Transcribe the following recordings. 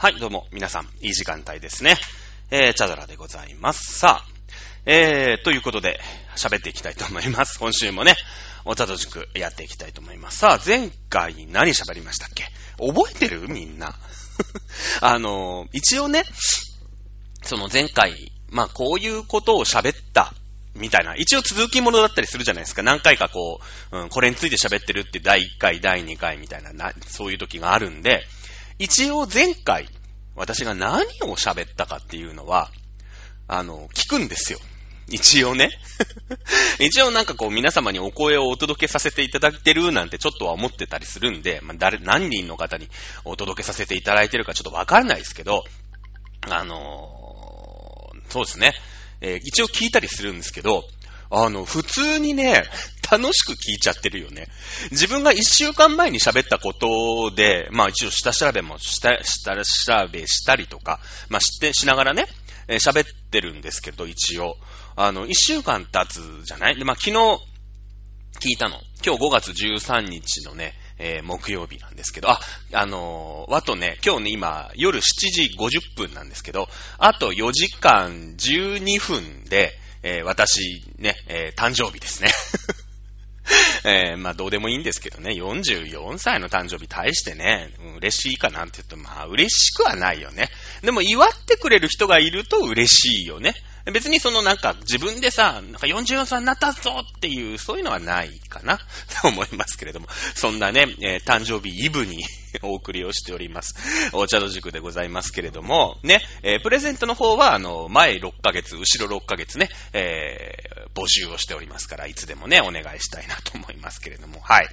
はい、どうも、皆さん、いい時間帯ですね。えー、チャドラでございます。さあ、えー、ということで、喋っていきたいと思います。今週もね、お茶と塾やっていきたいと思います。さあ、前回何喋りましたっけ？覚えてる？みんな。あのー、一応ね、その前回、まあ、こういうことを喋った、みたいな、一応続きものだったりするじゃないですか。何回かこう、うん、これについて喋ってるって第1回、第2回みたいなな、そういう時があるんで、一応前回、私が何を喋ったかっていうのは、あの、聞くんですよ。一応ね。一応なんかこう皆様にお声をお届けさせていただいてるなんてちょっとは思ってたりするんで、まあ、誰、何人の方にお届けさせていただいてるかちょっとわからないですけど、あのーそうですね。えー一応聞いたりするんですけど、あの、普通にね、楽しく聞いちゃってるよね。自分が一週間前に喋ったことで、まあ一応下調べもした、下調べしたりとか、まあして、しながらね、えー喋ってるんですけど、一応。あの、一週間経つじゃない？で、まあ昨日聞いたの。今日5月13日のね、えー木曜日なんですけど、あ、あのーあとね、今日ね、今、夜7時50分なんですけど、あと4時間12分で、えー私、ね、えー誕生日ですね。えーまあどうでもいいんですけどね、44歳の誕生日大してね、嬉しいかなんて言うと、まあ嬉しくはないよね。でも祝ってくれる人がいると嬉しいよね。別にそのなんか自分でさ、なんか44歳になったぞっていう、そういうのはないかな、と 思いますけれども。そんなね、えー誕生日イブに お送りをしております。お茶の塾でございますけれども、ね、えープレゼントの方は、あの、前6ヶ月、後ろ6ヶ月ね、えー募集をしておりますから、いつでもね、お願いしたいなと思いますけれども、はい。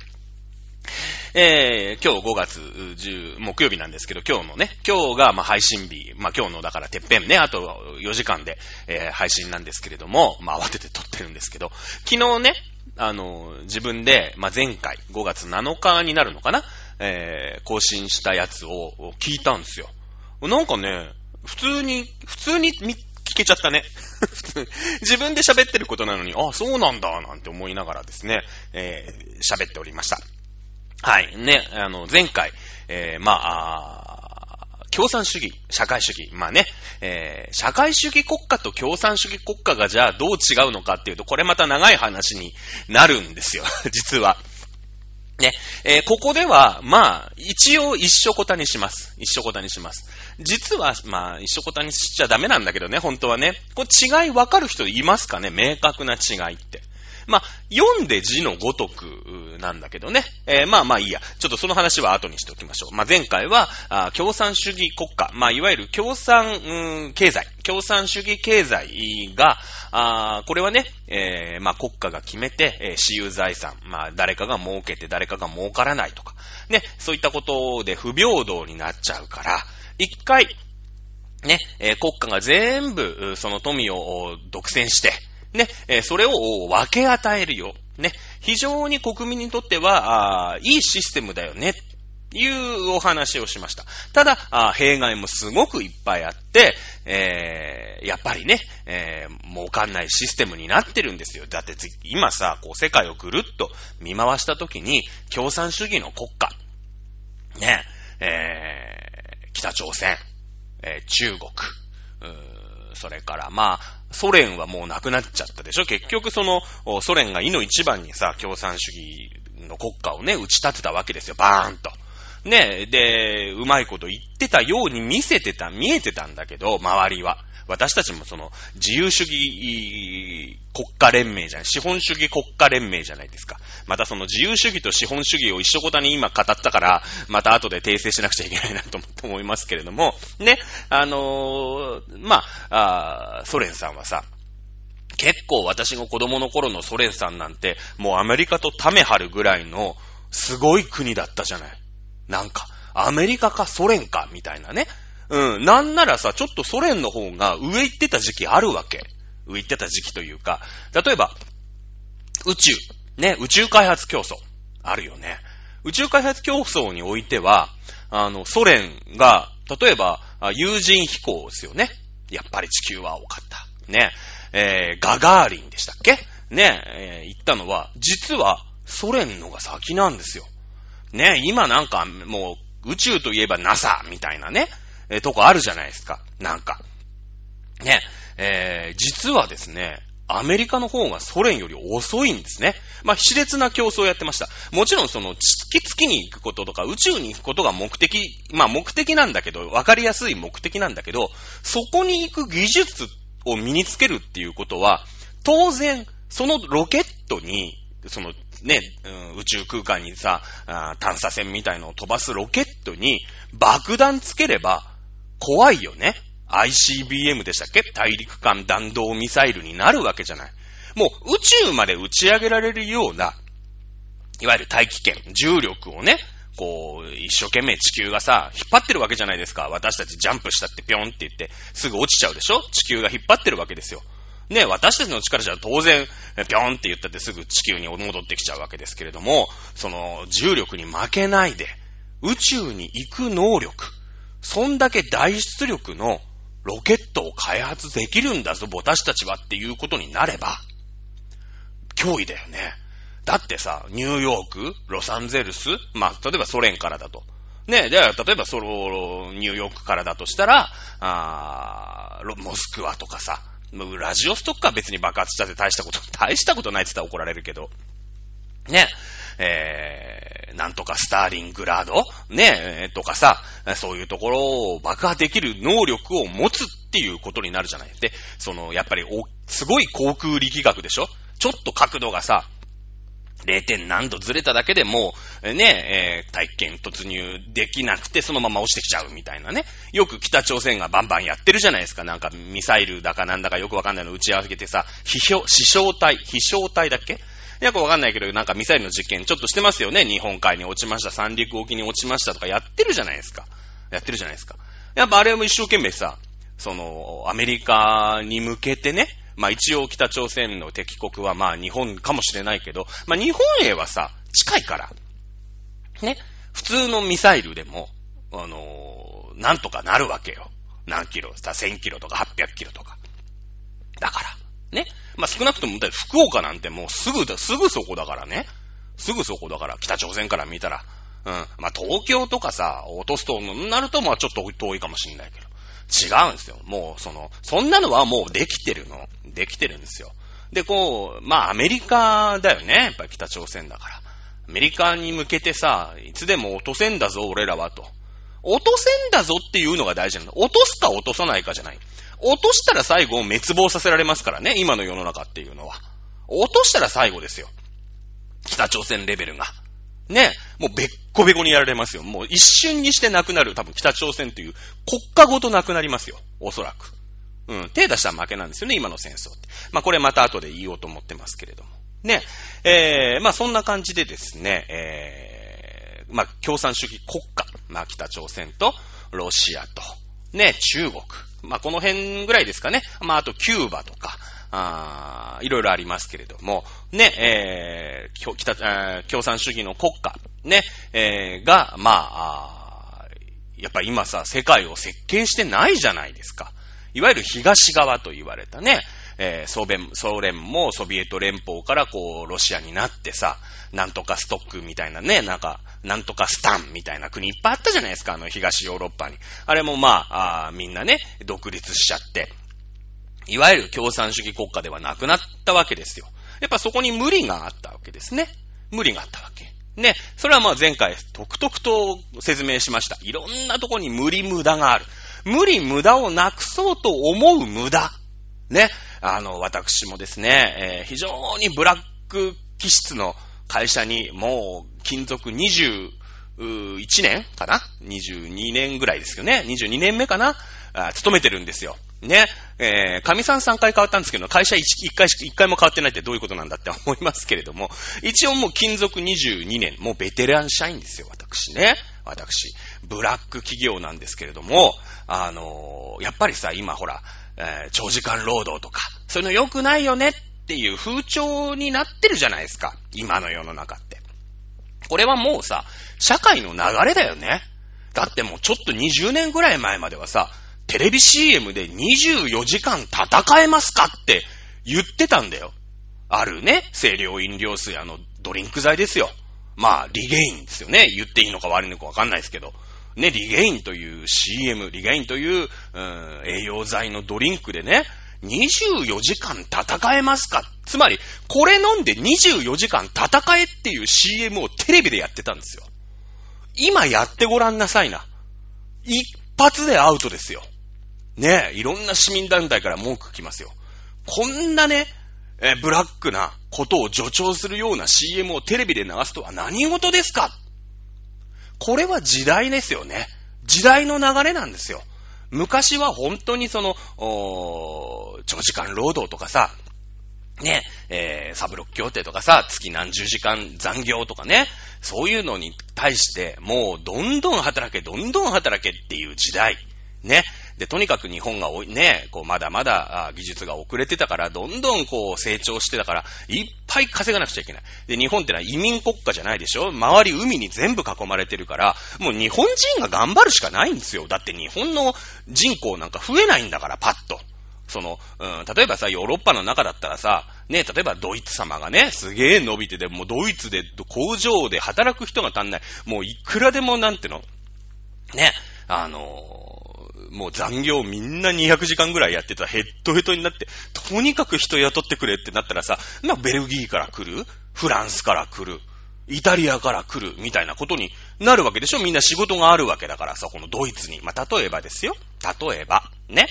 えー、今日5月10、木曜日なんですけど、今日のね、今日がま配信日、まあ今日のだからてっぺんね、あと4時間で、えー配信なんですけれども、まあ慌てて撮ってるんですけど、昨日ね、あの、自分で、まあ前回、5月7日になるのかな、えー更新したやつを聞いたんですよ。なんかね、普通に、普通に聞けちゃったね。自分で喋ってることなのに、あ、そうなんだ、なんて思いながらですね、えー喋っておりました。はい。ね、あの、前回、えーまあ、共産主義、社会主義。まあね、えー社会主義国家と共産主義国家がじゃあどう違うのかっていうと、これまた長い話になるんですよ。実は。ね、えーここでは、まあ、一応一緒こたにします。一緒こたにします。実は、まあ、一緒こたにしちゃダメなんだけどね、本当はね。これ違いわかる人いますかね？明確な違いって。まあ、読んで字のごとくなんだけどね。えーまあまあいいや。ちょっとその話は後にしておきましょう。まあ前回は、あ共産主義国家。まあいわゆる共産、うん経済。共産主義経済が、あこれはね、えーまあ国家が決めて、えー私有財産。まあ誰かが儲けて誰かが儲からないとか。ね、そういったことで不平等になっちゃうから、一回、ね、えー国家が全部、その富を独占して、ね、えーそれを分け与えるよ。ね、非常に国民にとっては、あいいシステムだよね。いうお話をしました。ただ、あ弊害もすごくいっぱいあって、えーやっぱりね、えー儲かんないシステムになってるんですよ。だって今さ、こう世界をぐるっと見回したときに、共産主義の国家、ね、えー北朝鮮、えー中国、それからまあ、ソ連はもうなくなっちゃったでしょ？結局その、ソ連が意の一番にさ、共産主義の国家をね、打ち立てたわけですよ。バーンと。ね、で、うまいこと言ってたように見せてた、見えてたんだけど、周りは。私たちもその、自由主義国家連盟じゃない、資本主義国家連盟じゃないですか。またその自由主義と資本主義を一緒ごたに今語ったから、また後で訂正しなくちゃいけないなと思いますけれども、ね、あのーまあ、ソ連さんはさ、結構私が子供の頃のソ連さんなんて、もうアメリカとタメ張るぐらいのすごい国だったじゃない。なんか、アメリカかソ連か、みたいなね。うん。なんならさ、ちょっとソ連の方が上行ってた時期あるわけ。上行ってた時期というか、例えば、宇宙。ね、宇宙開発競争。あるよね。宇宙開発競争においては、あの、ソ連が、例えば、有人飛行ですよね。やっぱり地球は多かった。ね。えー、ガガーリンでしたっけ？ね、えー、言ったのは、実は、ソ連のが先なんですよ。ね、今なんかもう宇宙といえば NASA みたいなね、えー、とこあるじゃないですか。なんか。ね、えー、実はですね、アメリカの方がソ連より遅いんですね。まあ、熾烈な競争をやってました。もちろんその月、月に行くこととか宇宙に行くことが目的、まあ目的なんだけど、わかりやすい目的なんだけど、そこに行く技術を身につけるっていうことは、当然、そのロケットに、そのね、宇宙空間にさ探査船みたいのを飛ばすロケットに爆弾つければ怖いよね。ICBM でしたっけ？大陸間弾道ミサイルになるわけじゃない。もう宇宙まで打ち上げられるような、いわゆる大気圏、重力をね、こう、一生懸命地球がさ、引っ張ってるわけじゃないですか。私たちジャンプしたってぴょんって言って、すぐ落ちちゃうでしょ？地球が引っ張ってるわけですよ。ね、私たちの力じゃ当然、ぴょんって言ったってすぐ地球に戻ってきちゃうわけですけれども、その重力に負けないで、宇宙に行く能力、そんだけ大出力のロケットを開発できるんだぞ、私たちはっていうことになれば、脅威だよね。だってさ、ニューヨーク、ロサンゼルス、まあ、例えばソ連からだと。ね、じゃあ、例えばその、ニューヨークからだとしたら、あモスクワとかさ、ラジオストックは別に爆発したって大したこと、大したことないって言ったら怒られるけど、ね、えー、なんとかスターリングラードね、え、とかさ、そういうところを爆破できる能力を持つっていうことになるじゃない。で、その、やっぱりお、すごい航空力学でしょ？ちょっと角度がさ、0. 点何度ずれただけでもう、ね、えー、体験突入できなくてそのまま落ちてきちゃうみたいなね。よく北朝鮮がバンバンやってるじゃないですか。なんかミサイルだかなんだかよくわかんないの打ち上げてさ、飛翔、飛翔体、飛翔体だっけ？よくわかんないけど、なんかミサイルの実験ちょっとしてますよね。日本海に落ちました、三陸沖に落ちましたとかやってるじゃないですか。やってるじゃないですか。やっぱあれも一生懸命さ、その、アメリカに向けてね、まあ一応北朝鮮の敵国はまあ日本かもしれないけど、まあ日本へはさ、近いから、ね、普通のミサイルでも、あのー、なんとかなるわけよ。何キロさ、1000キロとか800キロとか。だから、ね。まあ、少なくとも、福岡なんてもうすぐ、すぐそこだからね。すぐそこだから、北朝鮮から見たら。うん。まあ、東京とかさ、落とすとなると、ま、ちょっと遠いかもしんないけど。違うんですよ。もう、その、そんなのはもうできてるの。できてるんですよ。で、こう、まあ、アメリカだよね。やっぱり北朝鮮だから。アメリカに向けてさ、いつでも落とせんだぞ、俺らは、と。落とせんだぞっていうのが大事なの。落とすか落とさないかじゃない。落としたら最後を滅亡させられますからね、今の世の中っていうのは。落としたら最後ですよ。北朝鮮レベルが。ね、もうべっこべこにやられますよ。もう一瞬にしてなくなる、多分北朝鮮という国家ごとなくなりますよ。おそらく。うん、手出したら負けなんですよね、今の戦争って。まあこれまた後で言おうと思ってますけれども。ね、えー、まあそんな感じでですね、えー、まあ共産主義国家、まあ北朝鮮とロシアと、ね、中国、まあ、この辺ぐらいですかね。まあ、あと、キューバとか、あいろいろありますけれども、ね、えー、北、共産主義の国家、ね、えー、が、まあ、あやっぱり今さ、世界を設計してないじゃないですか。いわゆる東側と言われたね、えー、ソ連、ソ連もソビエト連邦からこう、ロシアになってさ、なんとかストックみたいなね、なんか、なんとかスタンみたいな国いっぱいあったじゃないですか、あの東ヨーロッパに。あれもまあ、あみんなね、独立しちゃって、いわゆる共産主義国家ではなくなったわけですよ。やっぱそこに無理があったわけですね。無理があったわけ。ね、それはまあ前回、とくとくと説明しました。いろんなとこに無理無駄がある。無理無駄をなくそうと思う無駄。ね、あの、私もですね、えー、非常にブラック気質の会社にもう勤続21年かな ?22 年ぐらいですよね。22年目かな？あ勤めてるんですよ。ね。えー、神さん3回変わったんですけど、会社 1, 1回しか、1回も変わってないってどういうことなんだって 思いますけれども、一応もう勤続22年、もうベテラン社員ですよ、私ね。私。ブラック企業なんですけれども、あのー、やっぱりさ、今ほら、えー、長時間労働とか、そういうの良くないよねっていう風潮になってるじゃないですか。今の世の中って。これはもうさ、社会の流れだよね。だってもうちょっと20年ぐらい前まではさ、テレビ CM で24時間戦えますかって言ってたんだよ。あるね、清涼飲料水、あの、ドリンク剤ですよ。まあ、リゲインですよね。言っていいのか悪いのかわかんないですけど。ね、リゲインという CM、リゲインという、うん、栄養剤のドリンクでね、24時間戦えますか？つまり、これ飲んで24時間戦えっていう CM をテレビでやってたんですよ。今やってごらんなさいな。一発でアウトですよ。ねえ、いろんな市民団体から文句来ますよ。こんなね、えブラックなことを助長するような CM をテレビで流すとは何事ですか？これは時代ですよね。時代の流れなんですよ。昔は本当にその、おー長時間労働とかさ、ね、えー、サブロック協定とかさ、月何十時間残業とかね、そういうのに対して、もうどんどん働け、どんどん働けっていう時代。ね。で、とにかく日本がね、こう、まだまだ技術が遅れてたから、どんどんこう、成長してたから、いっぱい稼がなくちゃいけない。で、日本ってのは移民国家じゃないでしょ？周り海に全部囲まれてるから、もう日本人が頑張るしかないんですよ。だって日本の人口なんか増えないんだから、パッと。その、うん、例えばさ、ヨーロッパの中だったらさ、ね、例えばドイツ様がね、すげえ伸びてて、もうドイツで工場で働く人が足んない。もういくらでもなんての、ね、あのもう残業みんな200時間ぐらいやってたヘッドヘッドになって、とにかく人雇ってくれってなったらさ、まあベルギーから来るフランスから来るイタリアから来るみたいなことになるわけでしょみんな仕事があるわけだからさ、このドイツに。まあ、例えばですよ。例えば。ね。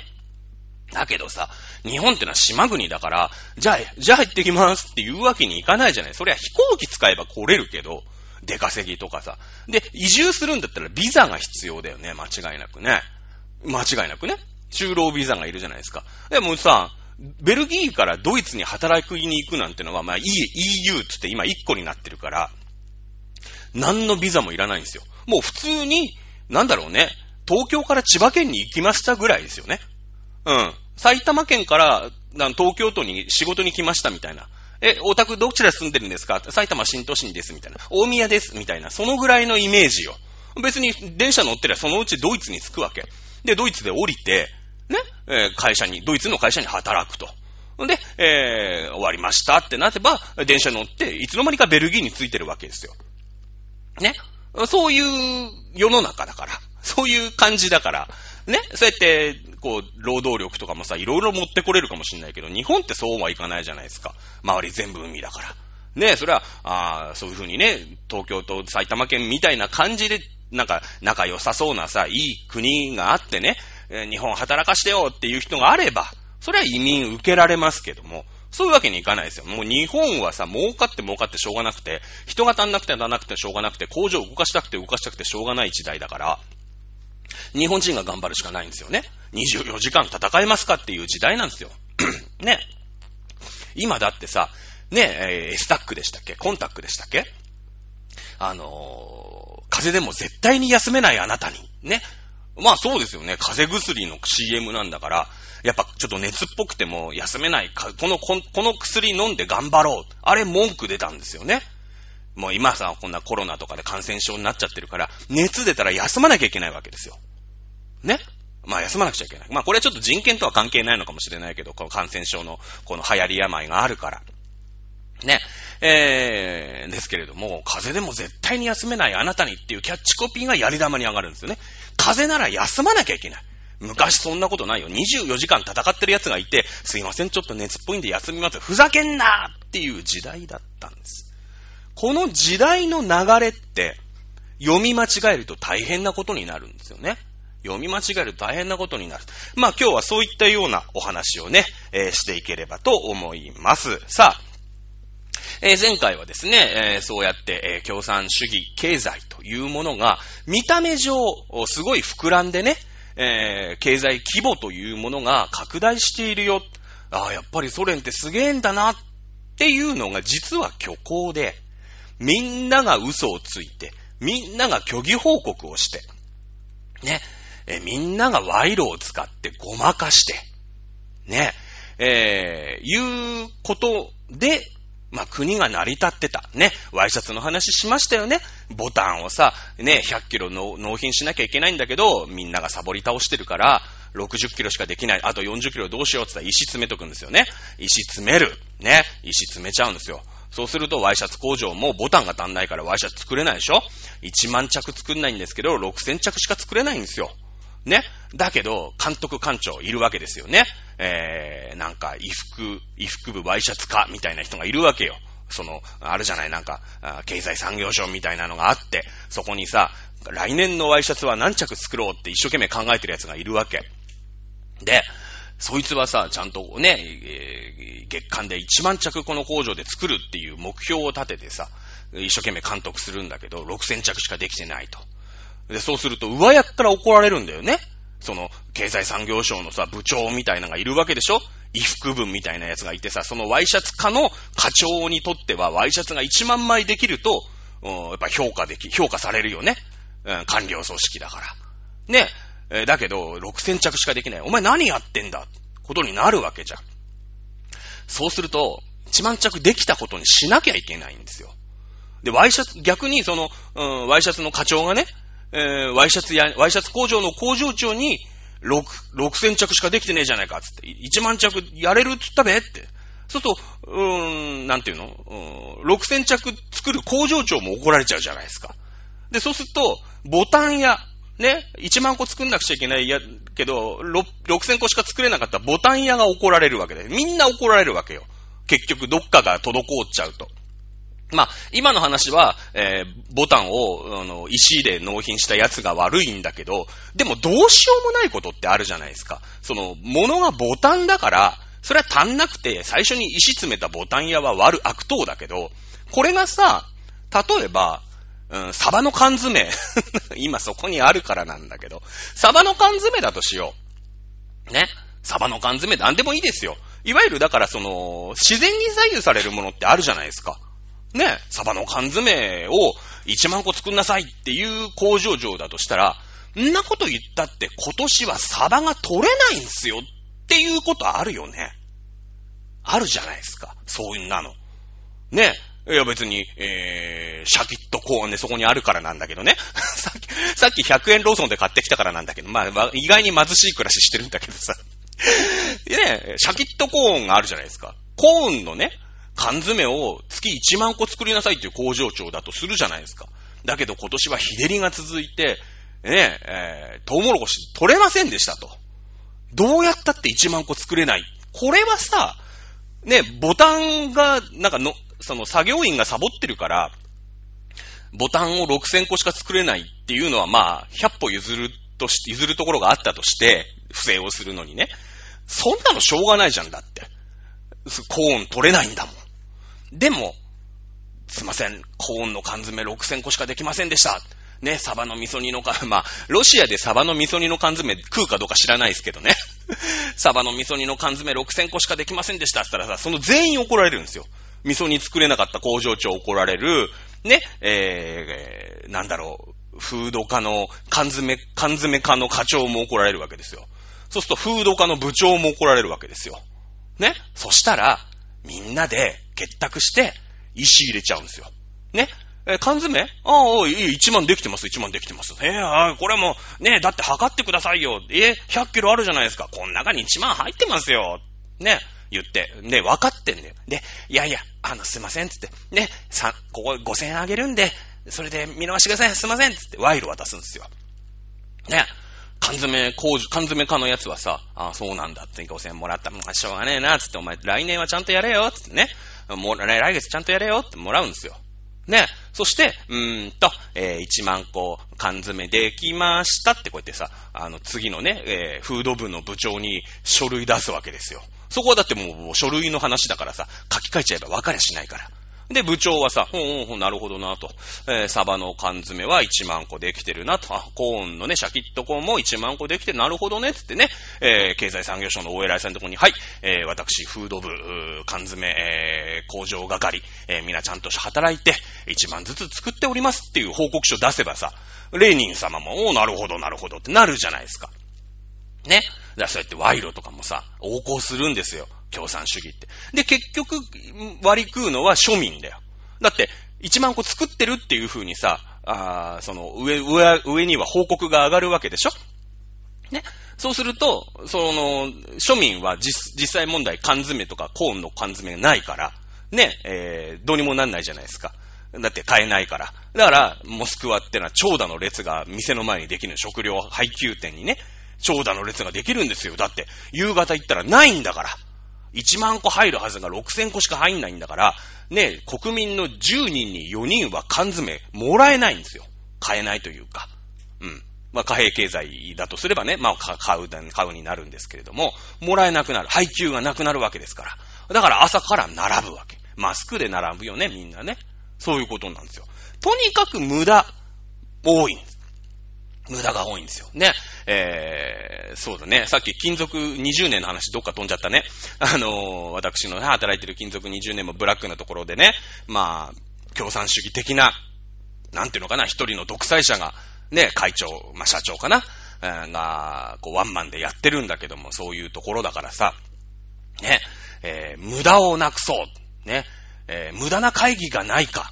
だけどさ、日本ってのは島国だから、じゃあ、じゃあ行ってきますって言うわけにいかないじゃない。そりゃ飛行機使えば来れるけど、出稼ぎとかさ。で、移住するんだったらビザが必要だよね。間違いなくね。間違いなくね。就労ビザがいるじゃないですか。でもさ、ベルギーからドイツに働きに行くなんてのは、まあ、EU ってって今1個になってるから、何のビザもいらないんですよ。もう普通に、なんだろうね、東京から千葉県に行きましたぐらいですよね。うん。埼玉県から東京都に仕事に来ましたみたいな。え、お宅どちら住んでるんですか？埼玉新都心ですみたいな。大宮ですみたいな。そのぐらいのイメージよ。別に電車乗ってりゃそのうちドイツに着くわけ。で、ドイツで降りて、ね、えー、会社に、ドイツの会社に働くと。で、えー、終わりましたってなってば、電車乗って、いつの間にかベルギーに着いてるわけですよ。ね？そういう世の中だから。そういう感じだから。ね？そうやって、こう、労働力とかもさ、いろいろ持ってこれるかもしんないけど、日本ってそうはいかないじゃないですか。周り全部海だから。ね？それは、あそういうふうにね、東京と埼玉県みたいな感じでなんか仲良さそうなさ、いい国があってね、日本働かしてよっていう人があれば、それは移民受けられますけども、そういうわけにいかないですよ。もう日本はさ、儲かって儲かってしょうがなくて、人が足んなくて足んなくてしょうがなくて、工場を動かしたくて動かしたくてしょうがない時代だから、日本人が頑張るしかないんですよね。24時間戦えますかっていう時代なんですよ。ね。今だってさ、ね、えー、スタックでしたっけ？コンタックでしたっけ？あのー風邪でも絶対に休めないあなたに。ね。まあそうですよね。風邪薬の CM なんだから、やっぱちょっと熱っぽくても休めない、この、この薬飲んで頑張ろう。あれ文句出たんですよね。もう今さ、こんなコロナとかで感染症になっちゃってるから、熱出たら休まなきゃいけないわけですよ。ね。まあ休まなくちゃいけない。まあこれはちょっと人権とは関係ないのかもしれないけど、この感染症のこの流行り病があるから。ね。えー、ですけれども、風邪でも絶対に休めないあなたにっていうキャッチコピーがやり玉に上がるんですよね。風邪なら休まなきゃいけない。昔そんなことないよ。24時間戦ってる奴がいて、すいません、ちょっと熱っぽいんで休みます。ふざけんなっていう時代だったんです。この時代の流れって、読み間違えると大変なことになるんですよね。読み間違えると大変なことになる。まあ今日はそういったようなお話をね、えー、していければと思います。さあ、えー、前回はですね、えー、そうやって、えー、共産主義経済というものが、見た目上、すごい膨らんでね、え経済規模というものが拡大しているよ。ああ、やっぱりソ連ってすげえんだなっていうのが実は虚構で、みんなが嘘をついて、みんなが虚偽報告をして、ね、えみんなが賄賂を使ってごまかして、ね、えー、いうことで、まあ、国が成り立ってた。ね。ワイシャツの話しましたよね。ボタンをさ、ね、100キロの納品しなきゃいけないんだけど、みんながサボり倒してるから、60キロしかできない。あと40キロどうしようって言ったら石詰めとくんですよね。石詰める。ね。石詰めちゃうんですよ。そうするとワイシャツ工場もボタンが足んないからワイシャツ作れないでしょ ?1 万着作んないんですけど、6000着しか作れないんですよ。ね。だけど、監督官庁いるわけですよね。えー、なんか、衣服、衣服部ワイシャツ課みたいな人がいるわけよ。その、あるじゃない、なんか、経済産業省みたいなのがあって、そこにさ、来年のワイシャツは何着作ろうって一生懸命考えてる奴がいるわけ。で、そいつはさ、ちゃんとね、えー、月間で1万着この工場で作るっていう目標を立ててさ、一生懸命監督するんだけど、6000着しかできてないと。で、そうすると、上役から怒られるんだよね。その、経済産業省のさ、部長みたいなのがいるわけでしょ？衣服分みたいなやつがいてさ、そのワイシャツ課の課長にとっては、ワイシャツが1万枚できると、やっぱ評価でき、評価されるよね。うん、官僚組織だから。ね。え、だけど、6000着しかできない。お前何やってんだ？ことになるわけじゃん。そうすると、1万着できたことにしなきゃいけないんですよ。で、ワイシャツ、逆にその、うん、ワイシャツの課長がね、えー、ワイシャツや、ワイシャツ工場の工場長に、6、6000着しかできてねえじゃないか、つって。1万着やれるっつったべって。そうすると、うーん、なんていうのうん、?6000 着作る工場長も怒られちゃうじゃないですか。で、そうすると、ボタン屋、ね、1万個作んなくちゃいけないや、けど、6000個しか作れなかったボタン屋が怒られるわけで、みんな怒られるわけよ。結局、どっかが滞っちゃうと。まあ、今の話は、えー、ボタンを、あの、石で納品したやつが悪いんだけど、でもどうしようもないことってあるじゃないですか。その、物がボタンだから、それは足んなくて、最初に石詰めたボタン屋は悪、悪党だけど、これがさ、例えば、うん、サバの缶詰。今そこにあるからなんだけど、サバの缶詰だとしよう。ね？サバの缶詰なんでもいいですよ。いわゆるだからその、自然に左右されるものってあるじゃないですか。ね。サバの缶詰を1万個作んなさいっていう工場上だとしたら、んなこと言ったって今年はサバが取れないんすよっていうことあるよね。あるじゃないですか。そういうんなの。ね。いや別に、えー、シャキッとコーンでそこにあるからなんだけどね。さっき、さっき100円ローソンで買ってきたからなんだけど、まあ、意外に貧しい暮らししてるんだけどさ。でね、シャキッとコーンがあるじゃないですか。コーンのね、缶詰を月1万個作りなさいっていう工場長だとするじゃないですか。だけど今年は日照りが続いて、ね、えー、トウモロコシ取れませんでしたと。どうやったって1万個作れない。これはさ、ね、ボタンが、なんかの、その作業員がサボってるから、ボタンを6000個しか作れないっていうのはまあ、100歩譲るとし、譲るところがあったとして、不正をするのにね。そんなのしょうがないじゃんだって。コーン取れないんだもん。でも、すいません、コーンの缶詰6000個しかできませんでした。ね、サバの味噌煮の缶、まあ、ロシアでサバの味噌煮の缶詰食うかどうか知らないですけどね。サバの味噌煮の缶詰6000個しかできませんでしたって言ったらさ、その全員怒られるんですよ。味噌煮作れなかった工場長怒られる、ね、えー、なんだろう、フード課の缶詰、缶詰課の課長も怒られるわけですよ。そうするとフード課の部長も怒られるわけですよ。ね？そしたら、みんなで結託して、石入れちゃうんですよ。ね？え缶詰？ああ、いい、1万できてます、1万できてます。えー、これもう、ね、だって測ってくださいよ。え100キロあるじゃないですか。この中に1万入ってますよ。ね、言って。ね、分かってんだよ。で、いやいや、あの、すいません、つって。ね、さ、ここ5000円あげるんで、それで見逃してください、すいません、つって、賄賂渡すんですよ。ね、缶詰工事、缶詰家のやつはさ、ああ、そうなんだって、5000円もらった。まあ、しょうがねえな、つって、お前、来年はちゃんとやれよ、つってね。もう、来月ちゃんとやれよってもらうんですよ。ね。そして、うーんと、えー、1万個缶詰できましたってこうやってさ、あの、次のね、えー、フード部の部長に書類出すわけですよ。そこはだってもう書類の話だからさ、書き換えちゃえば分かりゃしないから。で、部長はさ、ほんほんなるほどなと。えー、サバの缶詰は1万個できてるなと。あ、コーンのね、シャキットコーンも1万個できてる。なるほどね、つってね、えー、経済産業省のお偉いさんのところに、はい、えー、私、フード部、缶詰、えー、工場係、えー、みんなちゃんと働いて、1万ずつ作っておりますっていう報告書出せばさ、レーニン様も、おなるほど、なるほどってなるじゃないですか。ね。だからそうやって賄賂とかもさ、横行するんですよ。共産主義って。で、結局、割り食うのは庶民だよ。だって、1万個作ってるっていう風にさ、あその上、上、上には報告が上がるわけでしょ？ね。そうすると、その、庶民は実、実際問題缶詰とかコーンの缶詰がないから、ね、えー、どうにもなんないじゃないですか。だって買えないから。だから、モスクワってのは長蛇の列が店の前にできる食料配給店にね、長蛇の列ができるんですよ。だって、夕方行ったらないんだから。1万個入るはずが6000個しか入んないんだから、ね、国民の10人に4人は缶詰もらえないんですよ。買えないというか。うん。まあ、貨幣経済だとすればね、まあ、買う、買うになるんですけれども、もらえなくなる。配給がなくなるわけですから。だから朝から並ぶわけ。マスクで並ぶよね、みんなね。そういうことなんですよ。とにかく無駄、多いんです。無駄が多いんですよ。ね。えー、そうだね。さっき金属20年の話どっか飛んじゃったね。あのー、私のね、働いてる金属20年もブラックなところでね、まあ、共産主義的な、なんていうのかな、一人の独裁者が、ね、会長、まあ社長かな、えー、が、こうワンマンでやってるんだけども、そういうところだからさ、ね、えー、無駄をなくそう。ね、えー、無駄な会議がないか。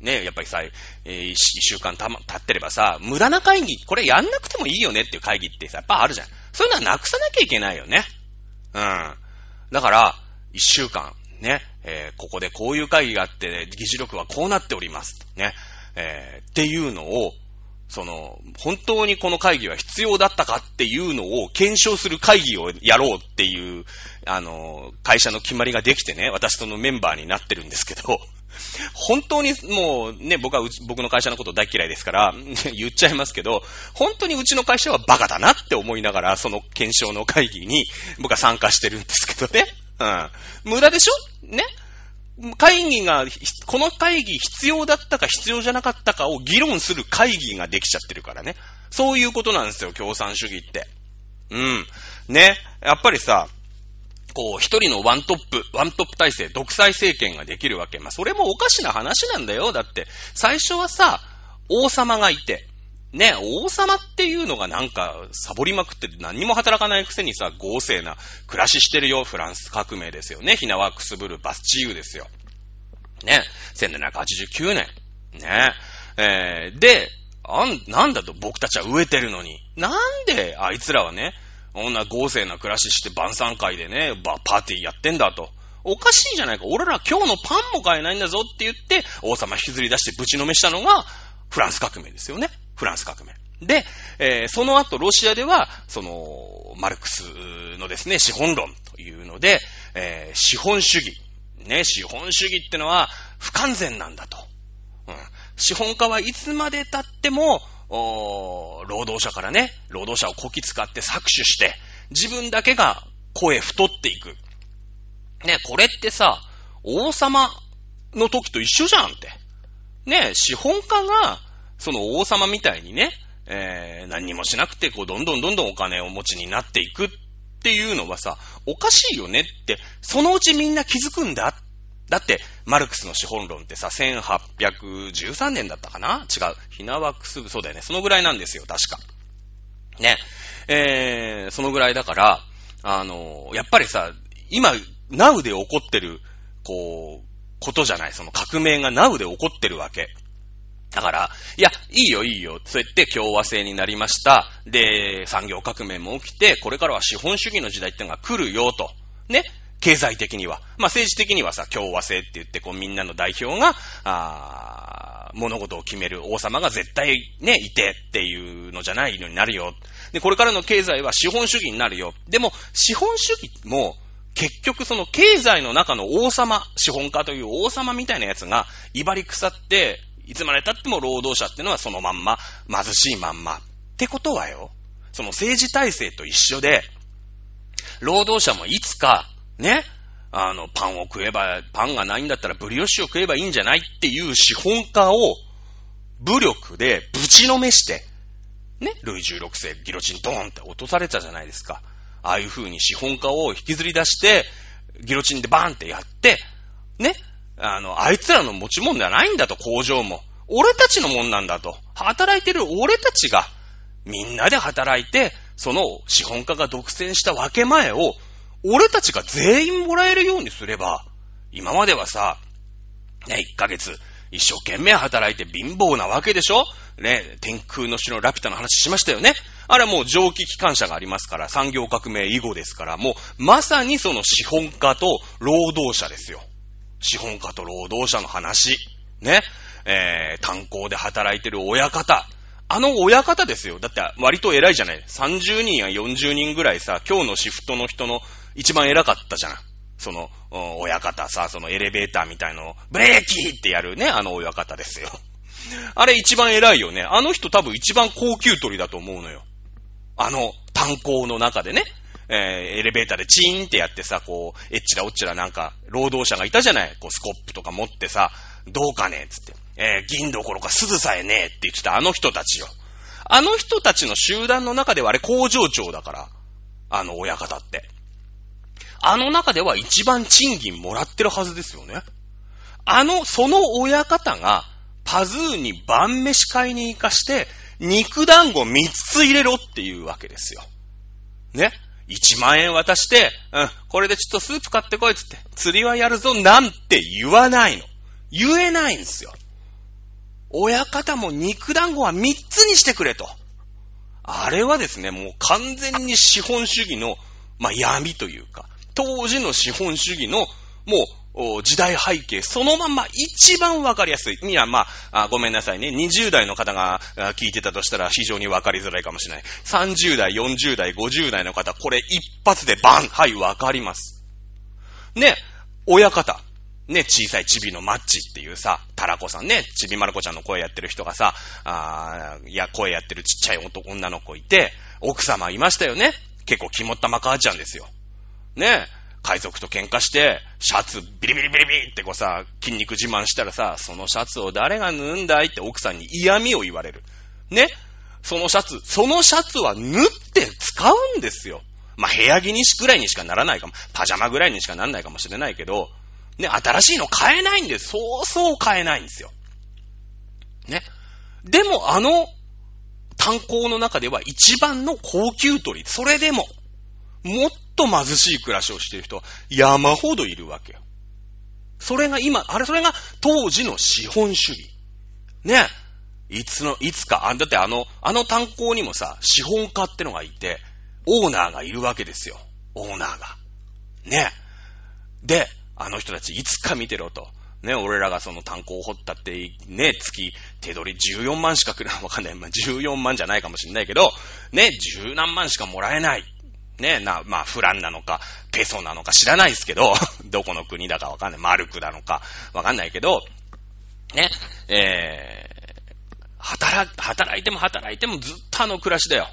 ね、やっぱりさ、えー、一週間た、ま、経ってればさ、無駄な会議、これやんなくてもいいよねっていう会議ってさ、やっぱあるじゃん。そういうのはなくさなきゃいけないよね。うん。だから、一週間、ね、えー、ここでこういう会議があって、議事録はこうなっております。ね、えー、っていうのを、その、本当にこの会議は必要だったかっていうのを検証する会議をやろうっていう、あの、会社の決まりができてね、私とのメンバーになってるんですけど、本当にもうね、僕は僕の会社のこと大嫌いですから、言っちゃいますけど、本当にうちの会社はバカだなって思いながら、その検証の会議に僕は参加してるんですけどね。うん。無駄でしょ？ね？会議が、この会議必要だったか必要じゃなかったかを議論する会議ができちゃってるからね。そういうことなんですよ、共産主義って。うん。ね？やっぱりさ、こう、一人のワントップ、ワントップ体制、独裁政権ができるわけ。まあ、それもおかしな話なんだよ。だって、最初はさ、王様がいて、ね、王様っていうのがなんか、サボりまくって何にも働かないくせにさ、豪勢な暮らししてるよ。フランス革命ですよね。ひなわくすぶるバスチーユですよ。ね、1789年。ね、えー、で、あん、なんだと僕たちは飢えてるのに。なんであいつらはね、こんな豪勢な暮らしして晩餐会でね、パーティーやってんだと。おかしいじゃないか。俺ら今日のパンも買えないんだぞって言って、王様引きずり出してぶちのめしたのが、フランス革命ですよね。フランス革命。で、えー、その後、ロシアでは、その、マルクスのですね、資本論というので、えー、資本主義。ね、資本主義ってのは不完全なんだと。うん。資本家はいつまで経っても、労働者からね、労働者をこき使って搾取して、自分だけが声太っていく。ね、これってさ、王様の時と一緒じゃんって。ね、資本家が、その王様みたいにね、えー、何にもしなくて、こう、どんどんどんどんお金を持ちになっていくっていうのはさ、おかしいよねって、そのうちみんな気づくんだっだって、マルクスの資本論ってさ、1813年だったかな？違う。ひなわくすぐ、そうだよね。そのぐらいなんですよ、確か。ね。えー、そのぐらいだから、あのー、やっぱりさ、今、ナウで起こってる、こう、ことじゃない？その革命がナウで起こってるわけ。だから、いや、いいよいいよ。そうやって共和制になりました。で、産業革命も起きて、これからは資本主義の時代ってのが来るよと。ね。経済的には。まあ政治的にはさ、共和制って言って、こうみんなの代表が、あ物事を決める王様が絶対ね、いてっていうのじゃないのになるよ。で、これからの経済は資本主義になるよ。でも、資本主義も、結局その経済の中の王様、資本家という王様みたいなやつが、威張り腐って、いつまで経っても労働者ってのはそのまんま、貧しいまんま。ってことはよ、その政治体制と一緒で、労働者もいつかね、あの、パンを食えば、パンがないんだったらブリオッシュを食えばいいんじゃないっていう資本家を武力でぶちのめして、ね、ルイ16世ギロチンドーンって落とされたじゃないですか。ああいう風に資本家を引きずり出して、ギロチンでバーンってやって、ね、あの、あいつらの持ち物ではないんだと、工場も。俺たちのもんなんだと。働いてる俺たちが、みんなで働いて、その資本家が独占した分け前を俺たちが全員もらえるようにすれば、今まではさ、ね、1ヶ月、一生懸命働いて貧乏なわけでしょ？ね、天空の城ラピュタの話しましたよね？あれはもう蒸気機関車がありますから、産業革命以後ですから、もうまさにその資本家と労働者ですよ。資本家と労働者の話。ね。えー、炭鉱で働いてる親方。あの親方ですよ。だって割と偉いじゃない。30人や40人ぐらいさ、今日のシフトの人の一番偉かったじゃない。その、親方さ、そのエレベーターみたいの、ブレーキってやるね、あの親方ですよ。あれ一番偉いよね。あの人多分一番高級鳥だと思うのよ。あの、炭鉱の中でね。えー、エレベーターでチーンってやってさ、こう、えっちらおっちらなんか、労働者がいたじゃないこう、スコップとか持ってさ、どうかねつって。えー、銀どころか鈴さえねえって言ってたあの人たちよ。あの人たちの集団の中ではあれ工場長だから。あの親方って。あの中では一番賃金もらってるはずですよね。あの、その親方が、パズーに晩飯買いに行かして、肉団子3つ入れろっていうわけですよ。ね？1万円渡して、うん、これでちょっとスープ買ってこいつって、釣りはやるぞなんて言わないの。言えないんですよ。親方も肉団子は3つにしてくれと。あれはですね、もう完全に資本主義の、まあ、闇というか、当時の資本主義の、もう、時代背景、そのまま一番わかりやすい。いや、まあごめんなさいね。20代の方が聞いてたとしたら非常にわかりづらいかもしれない。30代、40代、50代の方、これ一発でバンはい、わかります。ね、親方。ね、小さいチビのマッチっていうさ、タラコさんね、チビマルコちゃんの声やってる人がさ、あいや、声やってるちっちゃい男、女の子いて、奥様いましたよね。結構肝ったま母ちゃんですよ。ね、海賊と喧嘩して、シャツビリビリビリビリってこうさ、筋肉自慢したらさ、そのシャツを誰が縫うんだいって奥さんに嫌味を言われる。ねそのシャツ、そのシャツは縫って使うんですよ。まあ、部屋着にしぐらいにしかならないかも。パジャマぐらいにしかならないかもしれないけど、ね、新しいの買えないんです。そうそう買えないんですよ。ね。でも、あの、炭鉱の中では一番の高級鳥。それでも、もっと貧しい暮らしをしている人は山ほどいるわけよ。それが今、あれ、それが当時の資本主義。ね。いつの、いつか、あ、だってあの、あの炭鉱にもさ、資本家ってのがいて、オーナーがいるわけですよ。オーナーが。ね。で、あの人たちいつか見てろと。ね、俺らがその炭鉱を掘ったって、ね、月、手取り14万しかくれ わかんない。まあ、14万じゃないかもしんないけど、ね、十何万しかもらえない。ね、な、まあ、フランなのか、ペソなのか知らないですけど、どこの国だかわかんない。マルクなのか、わかんないけど、ね、えー、働、働いても働いてもずっとあの暮らしだよ。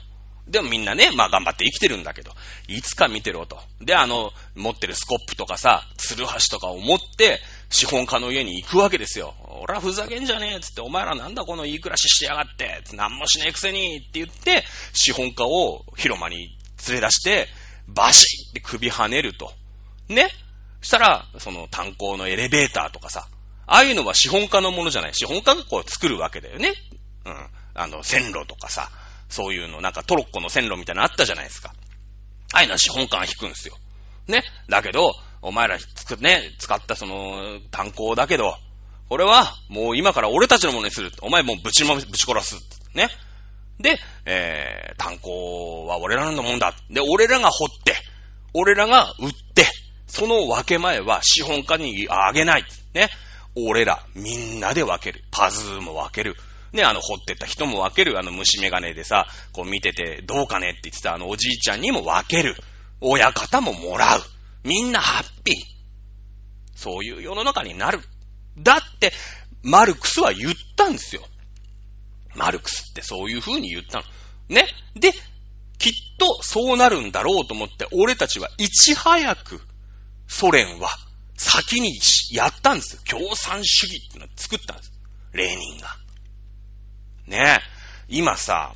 でもみんなね、まあ頑張って生きてるんだけど、いつか見てろと。で、あの、持ってるスコップとかさ、ツルハシとかを持って、資本家の家に行くわけですよ。俺はふざけんじゃねえっつって、お前らなんだこのいい暮らししてやがって、なんもしねえくせにって言って、資本家を広間に連れ出して、バシッって首跳ねると。ねしたら、その炭鉱のエレベーターとかさ、ああいうのは資本家のものじゃない。資本家がこう作るわけだよね。うん。あの、線路とかさ、そういうの、なんかトロッコの線路みたいなのあったじゃないですか。ああいうのは資本家が引くんですよ。ね。だけど、お前らつく、ね、使ったその、炭鉱だけど、これは、もう今から俺たちのものにする。お前もうぶちま、ぶち殺す。ね。で、えー、炭鉱は俺らのもんだ。で、俺らが掘って、俺らが売って、その分け前は資本家にあげない。ね。俺ら、みんなで分ける。パズーも分ける。ね、あの、掘ってった人も分ける。あの、虫眼鏡でさ、こう見てて、どうかねって言ってたあの、おじいちゃんにも分ける。親方ももらう。みんなハッピー。そういう世の中になる。だって、マルクスは言ったんですよ。マルクスってそういう風に言ったの。ね。で、きっとそうなるんだろうと思って、俺たちはいち早く、ソ連は先にやったんです。共産主義ってのを作ったんです。レーニンが。ね今さ、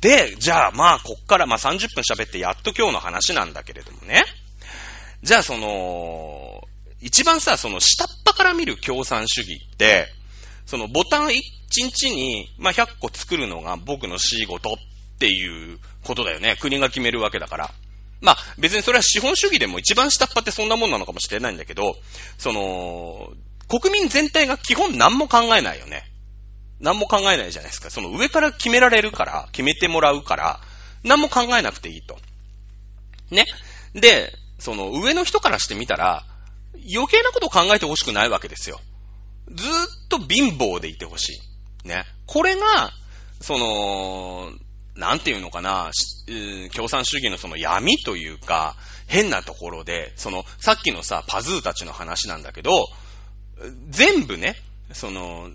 で、じゃあまあ、こっからまあ30分喋ってやっと今日の話なんだけれどもね。じゃあその、一番さ、その下っ端から見る共産主義って、そのボタン1日に、まあ、100個作るのが僕の仕事っていうことだよね。国が決めるわけだから。まあ、別にそれは資本主義でも一番下っ端ってそんなもんなのかもしれないんだけど、その、国民全体が基本何も考えないよね。何も考えないじゃないですか。その上から決められるから、決めてもらうから、何も考えなくていいと。ね。で、その上の人からしてみたら、余計なことを考えてほしくないわけですよ。ずーっと貧乏でいてほしい。ね。これが、その、なんていうのかな、共産主義のその闇というか、変なところで、その、さっきのさ、パズーたちの話なんだけど、全部ね、その、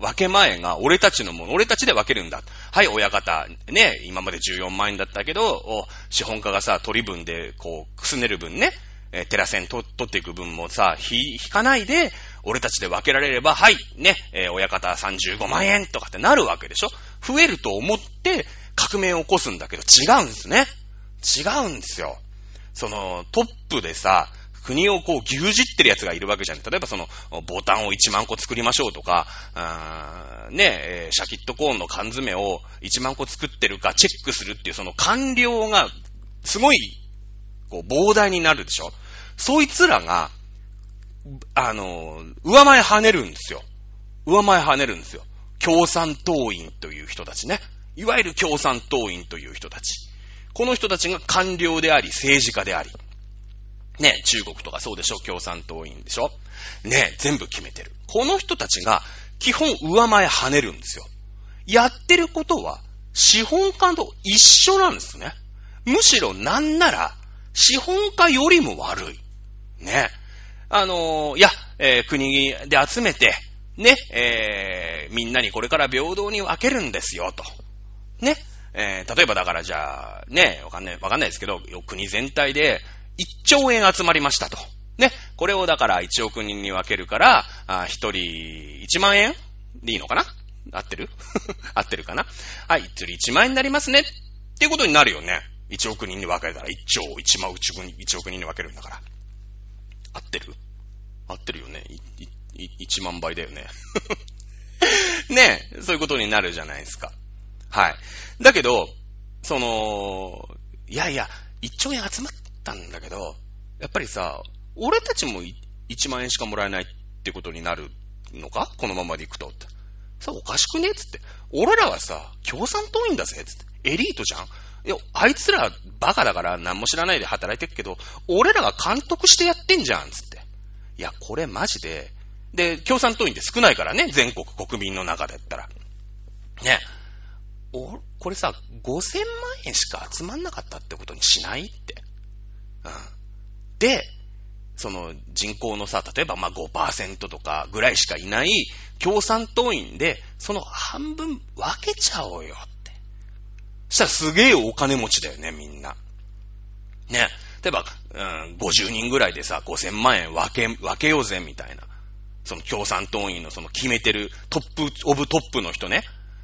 分け前が俺たちのもの、俺たちで分けるんだ。はい、親方、ね、今まで14万円だったけど、資本家がさ、取り分で、こう、くすねる分ね、えー、テラセン取っていく分もさ、引かないで、俺たちで分けられれば、はい、ね、えー、親方35万円とかってなるわけでしょ？増えると思って革命を起こすんだけど違うんですね。違うんですよ。その、トップでさ、国をこう牛耳ってる奴がいるわけじゃん。例えばその、ボタンを1万個作りましょうとか、あね、え、シャキットコーンの缶詰を1万個作ってるかチェックするっていうその官僚が、すごい、こう、膨大になるでしょ？そいつらが、あの、上前跳ねるんですよ。上前跳ねるんですよ。共産党員という人たちね。いわゆる共産党員という人たち。この人たちが官僚であり、政治家であり。ね、中国とかそうでしょ？共産党員でしょ？ね、全部決めてる。この人たちが、基本上前跳ねるんですよ。やってることは、資本家と一緒なんですね。むしろなんなら、資本家よりも悪い。ね。あのー、いや、えー、国で集めて、ね、えー、みんなにこれから平等に分けるんですよ、と。ね。えー、例えばだからじゃあ、ね、わかんない、わかんないですけど、国全体で1兆円集まりましたと。ね。これをだから1億人に分けるから、あ1人1万円でいいのかな？合ってる？合ってるかな？はい、1人1万円になりますね。っていうことになるよね。1億人に分けたら1兆1万1億人に分けるんだから。合ってる？合ってるよね。1万倍だよね。ねそういうことになるじゃないですか。はい。だけど、その、いやいや、1兆円集まったんだけど、やっぱりさ、俺たちも1万円しかもらえないってことになるのか？このままでいくと。さ、おかしくね？つって。俺らはさ、共産党員だぜ？つって。エリートじゃん？いや、あいつらバカだから何も知らないで働いてるけど、俺らが監督してやってんじゃんつって。いや、これマジで、で、共産党員って少ないからね、全国国民の中で言ったら。ね。お、これさ、5000万円しか集まんなかったってことにしないって。うん。で、その人口のさ、例えばまあ5%とかぐらいしかいない共産党員で、その半分分けちゃおうよ。したらすげえお金持ちだよね、みんな。ね。例えば、うん、50人ぐらいでさ、5000万円分け、分けようぜ、みたいな。その共産党員のその決めてるトップ、オブトップの人ね。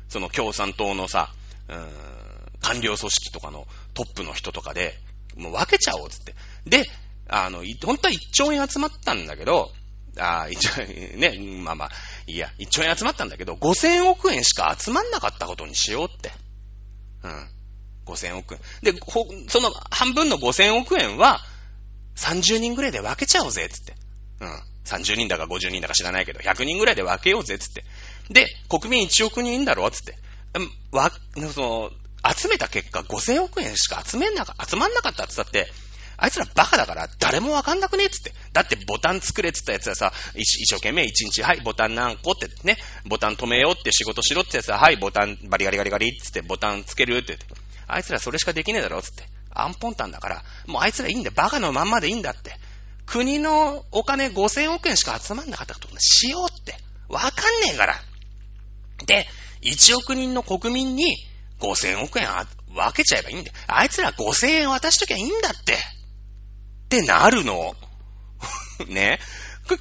その共産党のさ、うん、官僚組織とかのトップの人とかで、もう分けちゃおう、つって。で、あの、本当は1兆円集まったんだけど、ああ一兆円、ね、まあまあ、いや、1兆円集まったんだけど、5000億円しか集まんなかったことにしようって。うん。5000億円。で、その半分の5000億円は、30人ぐらいで分けちゃおうぜ、つって。うん。30人だか50人だか知らないけど、100人ぐらいで分けようぜ、つって。で、国民1億人だろ、つって。わ、その、集めた結果5000億円しか集めんなか、集まんなかったって言ったって、あいつらバカだから誰もわかんなくねえっつって。だってボタン作れっつったやつはさ、一生懸命一日、はい、ボタン何個ってね、ボタン止めようって仕事しろってやつは、はい、ボタンバリガリガリガリっつってボタンつけるって言って。あいつらそれしかできねえだろつって。アンポンタンだから、もうあいつらいいんだよ。バカのまんまでいいんだって。国のお金5000億円しか集まんなかったことしようって。わかんねえから。で、1億人の国民に5000億円分けちゃえばいいんだよ。あいつら5000円渡しときゃいいんだって。ってなるの？ね。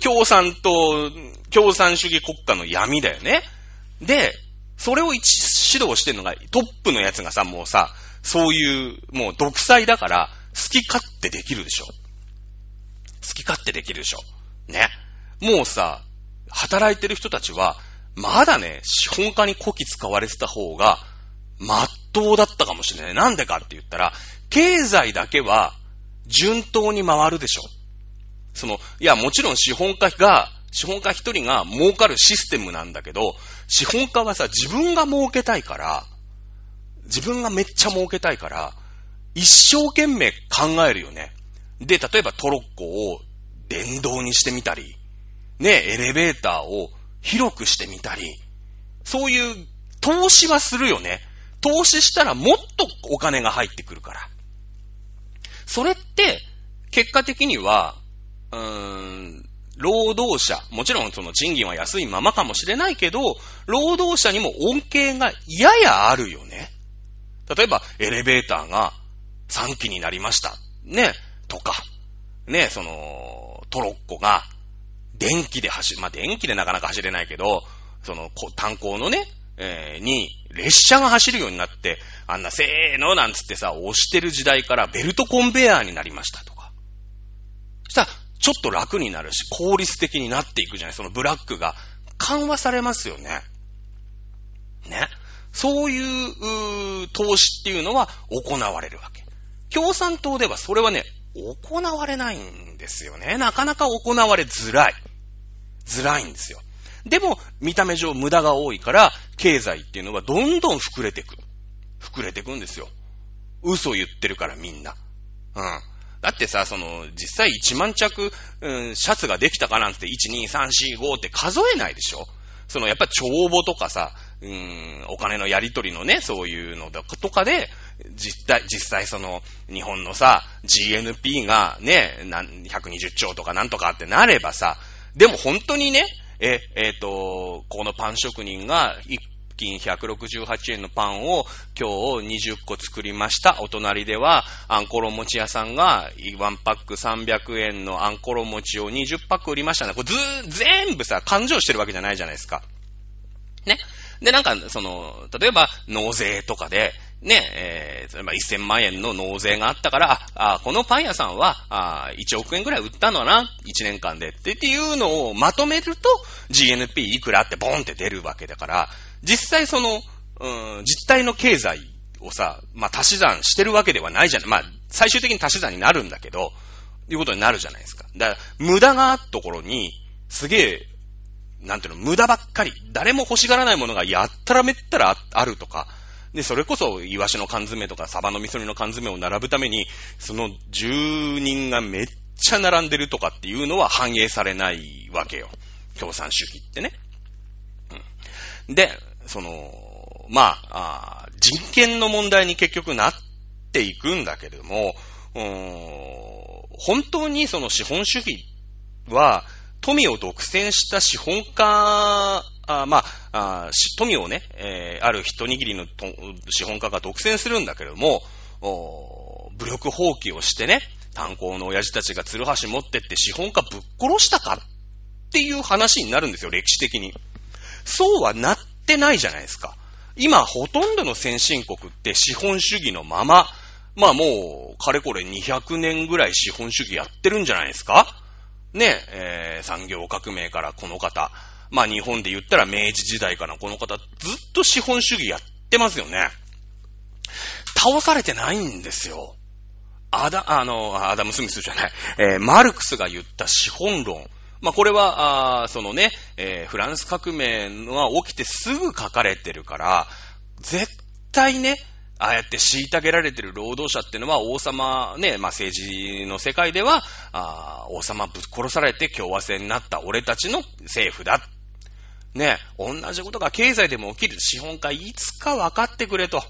共産党、共産主義国家の闇だよね。で、それを一指導してるのがトップのやつがさ、もうさ、そういう、もう独裁だから、好き勝手できるでしょ。好き勝手できるでしょ。ね。もうさ、働いてる人たちは、まだね、資本家に古希使われてた方が、まっとうだったかもしれない。なんでかって言ったら、経済だけは、順当に回るでしょ。その、いや、もちろん資本家が、資本家一人が儲かるシステムなんだけど、資本家はさ、自分が儲けたいから、自分がめっちゃ儲けたいから、一生懸命考えるよね。で、例えばトロッコを電動にしてみたり、ね、エレベーターを広くしてみたり、そういう投資はするよね。投資したらもっとお金が入ってくるから。それっ、結果的には、うーん、労働者、もちろんその賃金は安いままかもしれないけど、労働者にも恩恵がややあるよね。例えば、エレベーターが3機になりました。ね、とか、ね、その、トロッコが電気で走る、まあ、電気でなかなか走れないけど、その、炭鉱のね、えー、に、列車が走るようになって、あんなせーのなんつってさ、押してる時代からベルトコンベヤーになりましたとか。そしたら、ちょっと楽になるし、効率的になっていくじゃないそのブラックが緩和されますよね。ね。そういう、う投資っていうのは行われるわけ。共産党ではそれはね、行われないんですよね。なかなか行われづらい。づらいんですよ。でも、見た目上無駄が多いから、経済っていうのはどんどん膨れてく。膨れてくんですよ。嘘言ってるからみんな。うん。だってさ、その、実際1万着、うん、シャツができたかなんて、1、2、3、4、5って数えないでしょその、やっぱ帳簿とかさ、うん、お金のやり取りのね、そういうのとかで、実際、実際その、日本のさ、GNP がね、120兆とかなんとかってなればさ、でも本当にね、え、えっ、ー、と、このパン職人が一斤168円のパンを今日20個作りました。お隣では、あんころ餅屋さんが1パック300円のあんころ餅を20パック売りましたね。これず全部さ、勘定してるわけじゃないじゃないですか。ね。で、なんか、その、例えば、納税とかで、ね、えー、例えば1000万円の納税があったから、あ、このパン屋さんは、あ1億円ぐらい売ったのな、1年間でってっていうのをまとめると、GNP いくらってボンって出るわけだから、実際その、うん、実体の経済をさ、まあ、足し算してるわけではないじゃない。まあ、最終的に足し算になるんだけど、いうことになるじゃないですか。だから、無駄があったところに、すげえ、なんていうの、無駄ばっかり、誰も欲しがらないものがやったらめったらあるとか、で、それこそ、イワシの缶詰とか、サバの味噌煮の缶詰を並ぶために、その住人がめっちゃ並んでるとかっていうのは反映されないわけよ。共産主義ってね。うん。で、その、まあ、あ人権の問題に結局なっていくんだけれども、本当にその資本主義は、富を独占した資本家、あまあ富をね、えー、ある一握りの資本家が独占するんだけれども、武力放棄をしてね、炭鉱の親父たちが鶴橋持ってって資本家ぶっ殺したかっていう話になるんですよ、歴史的に。そうはなってないじゃないですか。今、ほとんどの先進国って資本主義のまま、まあもう、かれこれ200年ぐらい資本主義やってるんじゃないですかね、えー、産業革命からこの方、まあ日本で言ったら明治時代からこの方、ずっと資本主義やってますよね。倒されてないんですよ。アダ、あの、アダム・スミスじゃない、えー、マルクスが言った資本論。まあ、これは、あそのね、えー、フランス革命が起きてすぐ書かれてるから、絶対ね、ああやって虐げられてる労働者ってのは王様ね、まあ、政治の世界では、あ王様ぶっ殺されて共和制になった俺たちの政府だ。ね、同じことが経済でも起きる。資本家いつか分かってくれと。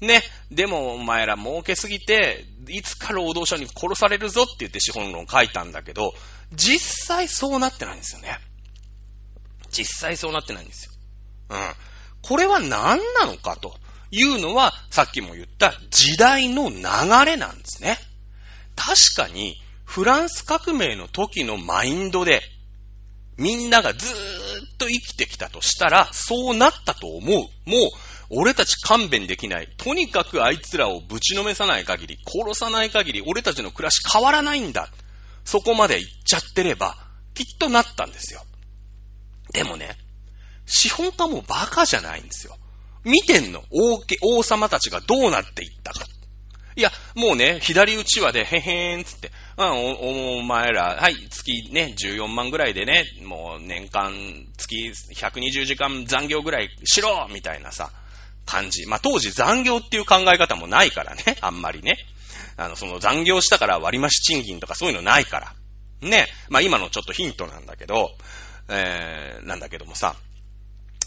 ね。でも、お前ら儲けすぎて、いつか労働者に殺されるぞって言って資本論書いたんだけど、実際そうなってないんですよね。実際そうなってないんですよ。うん。これは何なのかというのは、さっきも言った時代の流れなんですね。確かに、フランス革命の時のマインドで、みんながずーっと生きてきたとしたら、そうなったと思う。もう、俺たち勘弁できない。とにかくあいつらをぶちのめさない限り、殺さない限り、俺たちの暮らし変わらないんだ。そこまで行っちゃってれば、きっとなったんですよ。でもね、資本家もバカじゃないんですよ。見てんの？王家王様たちがどうなっていったか。いや、もうね、左打ちはで、へへーんつって、うん、お、お前ら、はい、月ね、14万ぐらいでね、もう年間、月120時間残業ぐらいしろみたいなさ、感じ。まあ、当時残業っていう考え方もないからね、あんまりね。あの、その残業したから割増賃金とかそういうのないから。ね。まあ今のちょっとヒントなんだけど、えー、なんだけどもさ、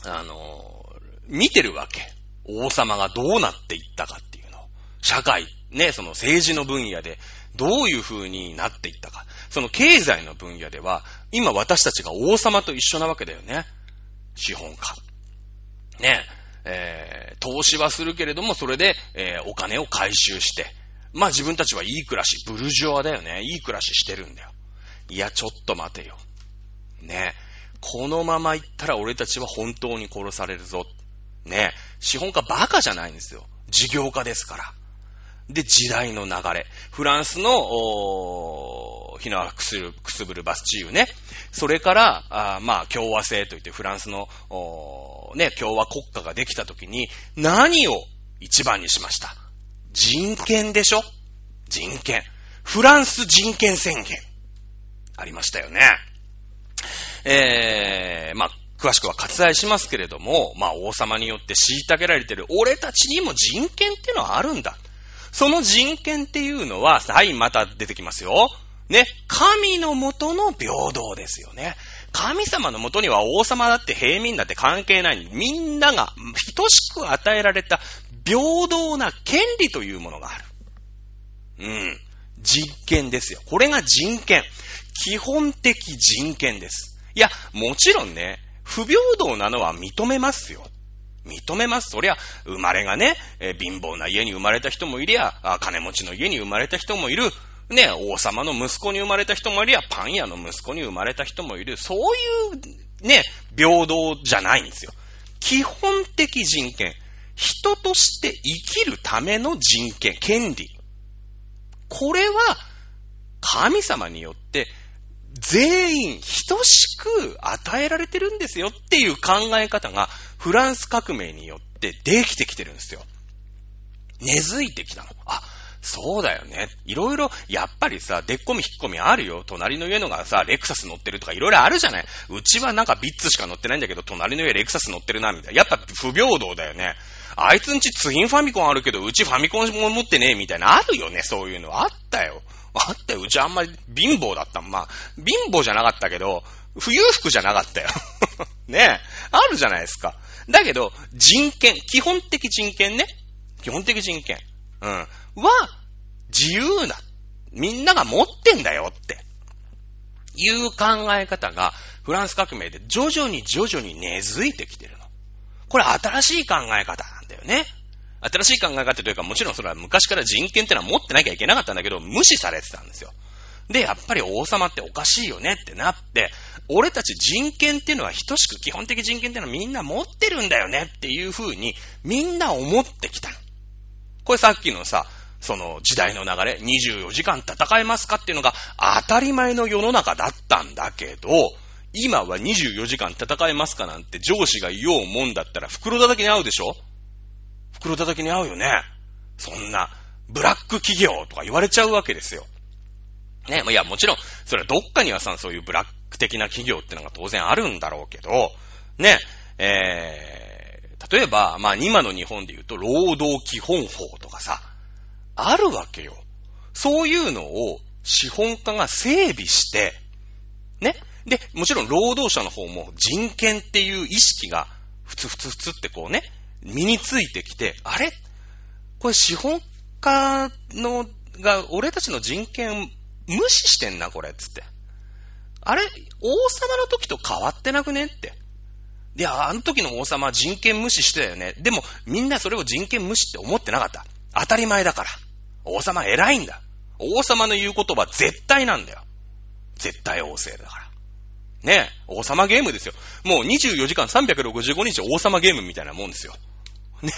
あの、見てるわけ。王様がどうなっていったかっていうのを。社会、ね、その政治の分野でどういう風になっていったか。その経済の分野では、今私たちが王様と一緒なわけだよね。資本家。ね、えー、投資はするけれども、それで、えー、お金を回収して、まあ自分たちはいい暮らし、ブルジョワだよね。いい暮らししてるんだよ。いや、ちょっと待てよ。ね。このまま行ったら俺たちは本当に殺されるぞ。ね。資本家バカじゃないんですよ。事業家ですから。で、時代の流れ。フランスの、おー日のくする、くすぶるバスチーユね。それから、あまあ、共和制といってフランスの、おーね、共和国家ができた時に、何を一番にしました？人権でしょ？人権。フランス人権宣言。ありましたよね。えー、まあ、詳しくは割愛しますけれども、まあ、王様によって虐げられてる俺たちにも人権ってのはあるんだ。その人権っていうのは、はい、また出てきますよ。ね、神のもとの平等ですよね。神様のもとには王様だって平民だって関係ない。みんなが等しく与えられた平等な権利というものがある。うん。実権ですよ。これが人権。基本的人権です。いや、もちろんね、不平等なのは認めますよ。認めます。そりゃ、生まれがね、え、貧乏な家に生まれた人もいりゃ、金持ちの家に生まれた人もいる。ね、王様の息子に生まれた人もいりゃ、パン屋の息子に生まれた人もいる。そういう、ね、平等じゃないんですよ。基本的人権。人として生きるための人権、権利。これは、神様によって全員等しく与えられてるんですよっていう考え方がフランス革命によってできてきてるんですよ。根付いてきたの。あ、そうだよね。いろいろ、やっぱりさ、でっこみ引っ込みあるよ。隣の家のがさ、レクサス乗ってるとかいろいろあるじゃないうちはなんかビッツしか乗ってないんだけど、隣の家レクサス乗ってるな、みたいな。やっぱ不平等だよね。あいつんちツインファミコンあるけど、うちファミコンも持ってねえ、みたいな。あるよね、そういうの。あったよ。あったよ。うちあんまり貧乏だったまあ、貧乏じゃなかったけど、不裕福じゃなかったよ。ねえ。あるじゃないですか。だけど、人権、基本的人権ね。基本的人権。うん。は、自由な。みんなが持ってんだよって。いう考え方が、フランス革命で徐々に徐々に根付いてきてる。これ新しい考え方なんだよね。新しい考え方というか、もちろんそれは昔から人権ってのは持ってなきゃいけなかったんだけど、無視されてたんですよ。で、やっぱり王様っておかしいよねってなって、俺たち人権っていうのは等しく基本的人権っていうのはみんな持ってるんだよねっていう風にみんな思ってきた。これさっきのさ、その時代の流れ、24時間戦えますかっていうのが当たり前の世の中だったんだけど、今は24時間戦えますかなんて上司が言おうもんだったら袋叩きに合うでしょ？袋叩きに合うよね？そんな、ブラック企業とか言われちゃうわけですよ。ね、いや、もちろん、それはどっかにはさ、そういうブラック的な企業ってのが当然あるんだろうけど、ね、えー、例えば、まあ、今の日本で言うと、労働基本法とかさ、あるわけよ。そういうのを資本家が整備して、ね。で、もちろん労働者の方も人権っていう意識が、ふつふつふつってこうね、身についてきて、あれ？これ資本家の、が、俺たちの人権無視してんな、これ、つって。あれ？王様の時と変わってなくねって。いや、あの時の王様は人権無視してたよね。でも、みんなそれを人権無視って思ってなかった。当たり前だから。王様偉いんだ。王様の言うことは絶対なんだよ。絶対王政だから。ね、王様ゲームですよ。もう24時間365日王様ゲームみたいなもんですよ。ね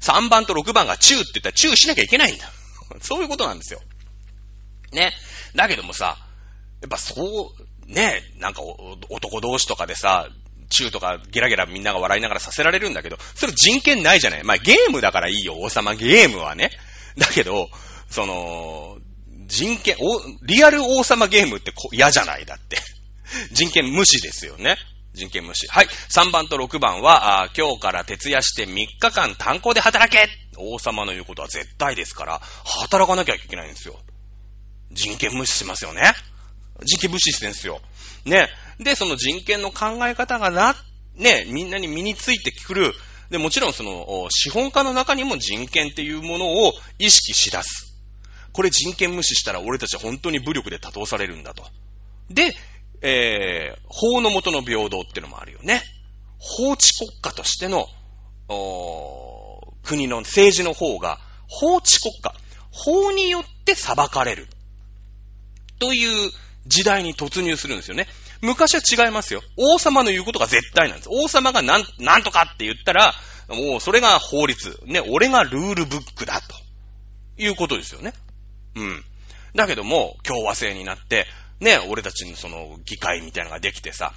?3 番と6番がチューって言ったらチューしなきゃいけないんだ。そういうことなんですよ。ね。だけどもさ、やっぱそう、ね、なんか男同士とかでさ、チューとかゲラゲラみんなが笑いながらさせられるんだけど、それ人権ないじゃない。まあゲームだからいいよ、王様ゲームはね。だけど、その、人権、リアル王様ゲームって嫌じゃない？だって。人権無視ですよね。人権無視。はい。3番と6番は、今日から徹夜して3日間炭鉱で働け王様の言うことは絶対ですから、働かなきゃいけないんですよ。人権無視しますよね。人権無視してんですよ。ね。で、その人権の考え方がな、ね、みんなに身についてくる。で、もちろんその、資本家の中にも人権っていうものを意識しだす。これ人権無視したら俺たちは本当に武力で打倒されるんだと。で、えー、法の下の平等ってのもあるよね。法治国家としての、国の政治の方が法治国家、法によって裁かれる。という時代に突入するんですよね。昔は違いますよ。王様の言うことが絶対なんです。王様がなん、なんとかって言ったら、もうそれが法律。ね、俺がルールブックだと。いうことですよね。うん。だけども、共和制になって、ね、俺たちのその議会みたいなのができてさ、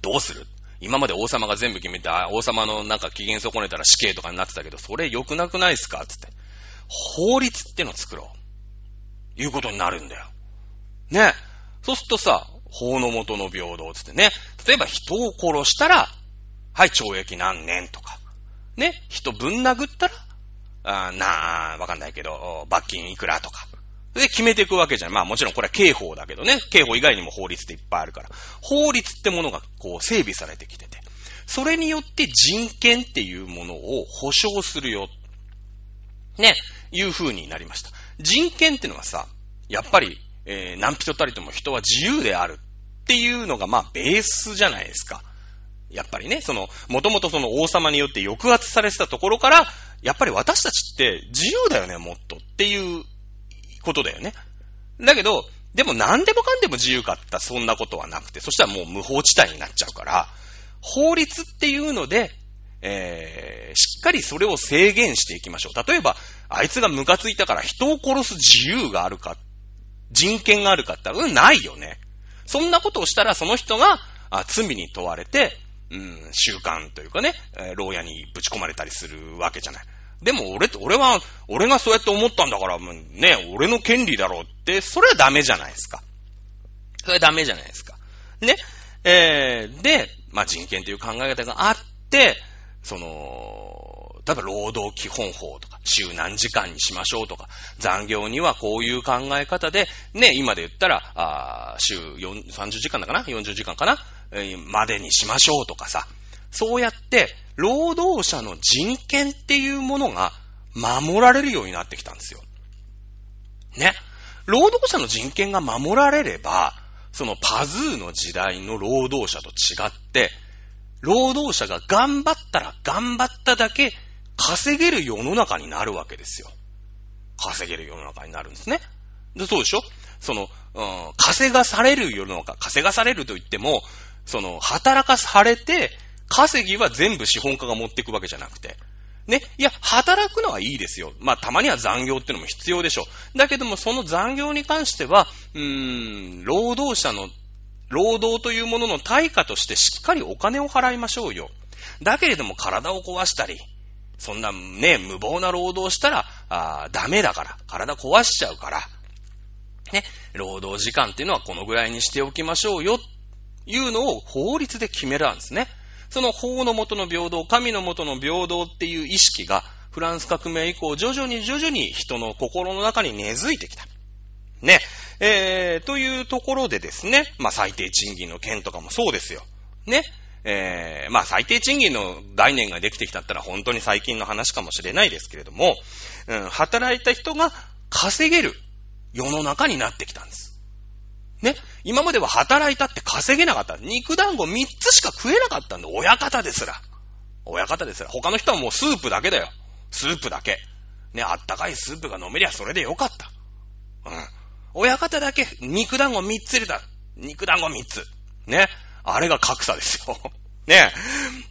どうする？今まで王様が全部決めて、王様のなんか機嫌損ねたら死刑とかになってたけど、それ良くなくないですか？つって。法律ってのを作ろう。いうことになるんだよ。ね。そうするとさ、法の元の平等つってね。例えば人を殺したら、はい、懲役何年とか。ね。人ぶん殴ったら、あなあ、わかんないけど、罰金いくらとか。で、決めていくわけじゃん。まあもちろんこれは刑法だけどね。刑法以外にも法律っていっぱいあるから。法律ってものがこう整備されてきてて。それによって人権っていうものを保障するよ。ね。いう風になりました。人権ってのはさ、やっぱり、えー、何人たりとも人は自由であるっていうのがまあベースじゃないですか。やっぱりね、その、もともとその王様によって抑圧されてたところから、やっぱり私たちって自由だよね、もっとっていうことだよね。だけど、でも何でもかんでも自由かったそんなことはなくて、そしたらもう無法地帯になっちゃうから、法律っていうので、えー、しっかりそれを制限していきましょう。例えば、あいつがムカついたから人を殺す自由があるか、人権があるかってうん、ないよね。そんなことをしたらその人があ罪に問われて、うん、習慣というかね、えー、牢屋にぶち込まれたりするわけじゃない。でも俺、俺は、俺がそうやって思ったんだから、もうね、俺の権利だろうって、それはダメじゃないですか。それはダメじゃないですか。ね。えー、で、まあ、人権という考え方があって、その、例えば労働基本法とか、週何時間にしましょうとか、残業にはこういう考え方で、ね、今で言ったら、あ週30時間だかな ?40 時間かな、えー、までにしましょうとかさ、そうやって、労働者の人権っていうものが守られるようになってきたんですよ。ね。労働者の人権が守られれば、そのパズーの時代の労働者と違って、労働者が頑張ったら頑張っただけ稼げる世の中になるわけですよ。稼げる世の中になるんですね。でそうでしょ？その、うん、稼がされる世の中、稼がされると言っても、その、働かされて、稼ぎは全部資本家が持っていくわけじゃなくて。ね。いや、働くのはいいですよ。まあ、たまには残業っていうのも必要でしょう。だけども、その残業に関しては、うーん、労働者の、労働というものの対価としてしっかりお金を払いましょうよ。だけれども、体を壊したり、そんなね、無謀な労働したら、あダメだから。体壊しちゃうから。ね。労働時間っていうのはこのぐらいにしておきましょうよ。いうのを法律で決めるんですね。その法のもとの平等、神のもとの平等っていう意識が、フランス革命以降、徐々に徐々に人の心の中に根付いてきた。ね。えー、というところでですね、まあ、最低賃金の件とかもそうですよ。ね。えー、まあ、最低賃金の概念ができてきたったら本当に最近の話かもしれないですけれども、うん、働いた人が稼げる世の中になってきたんです。ね。今までは働いたって稼げなかった。肉団子3つしか食えなかったんだ。親方ですら。親方ですら。他の人はもうスープだけだよ。スープだけ。ね、あったかいスープが飲めりゃそれでよかった。うん。親方だけ肉団子3つ入れた。肉団子3つ。ね。あれが格差ですよ。ね。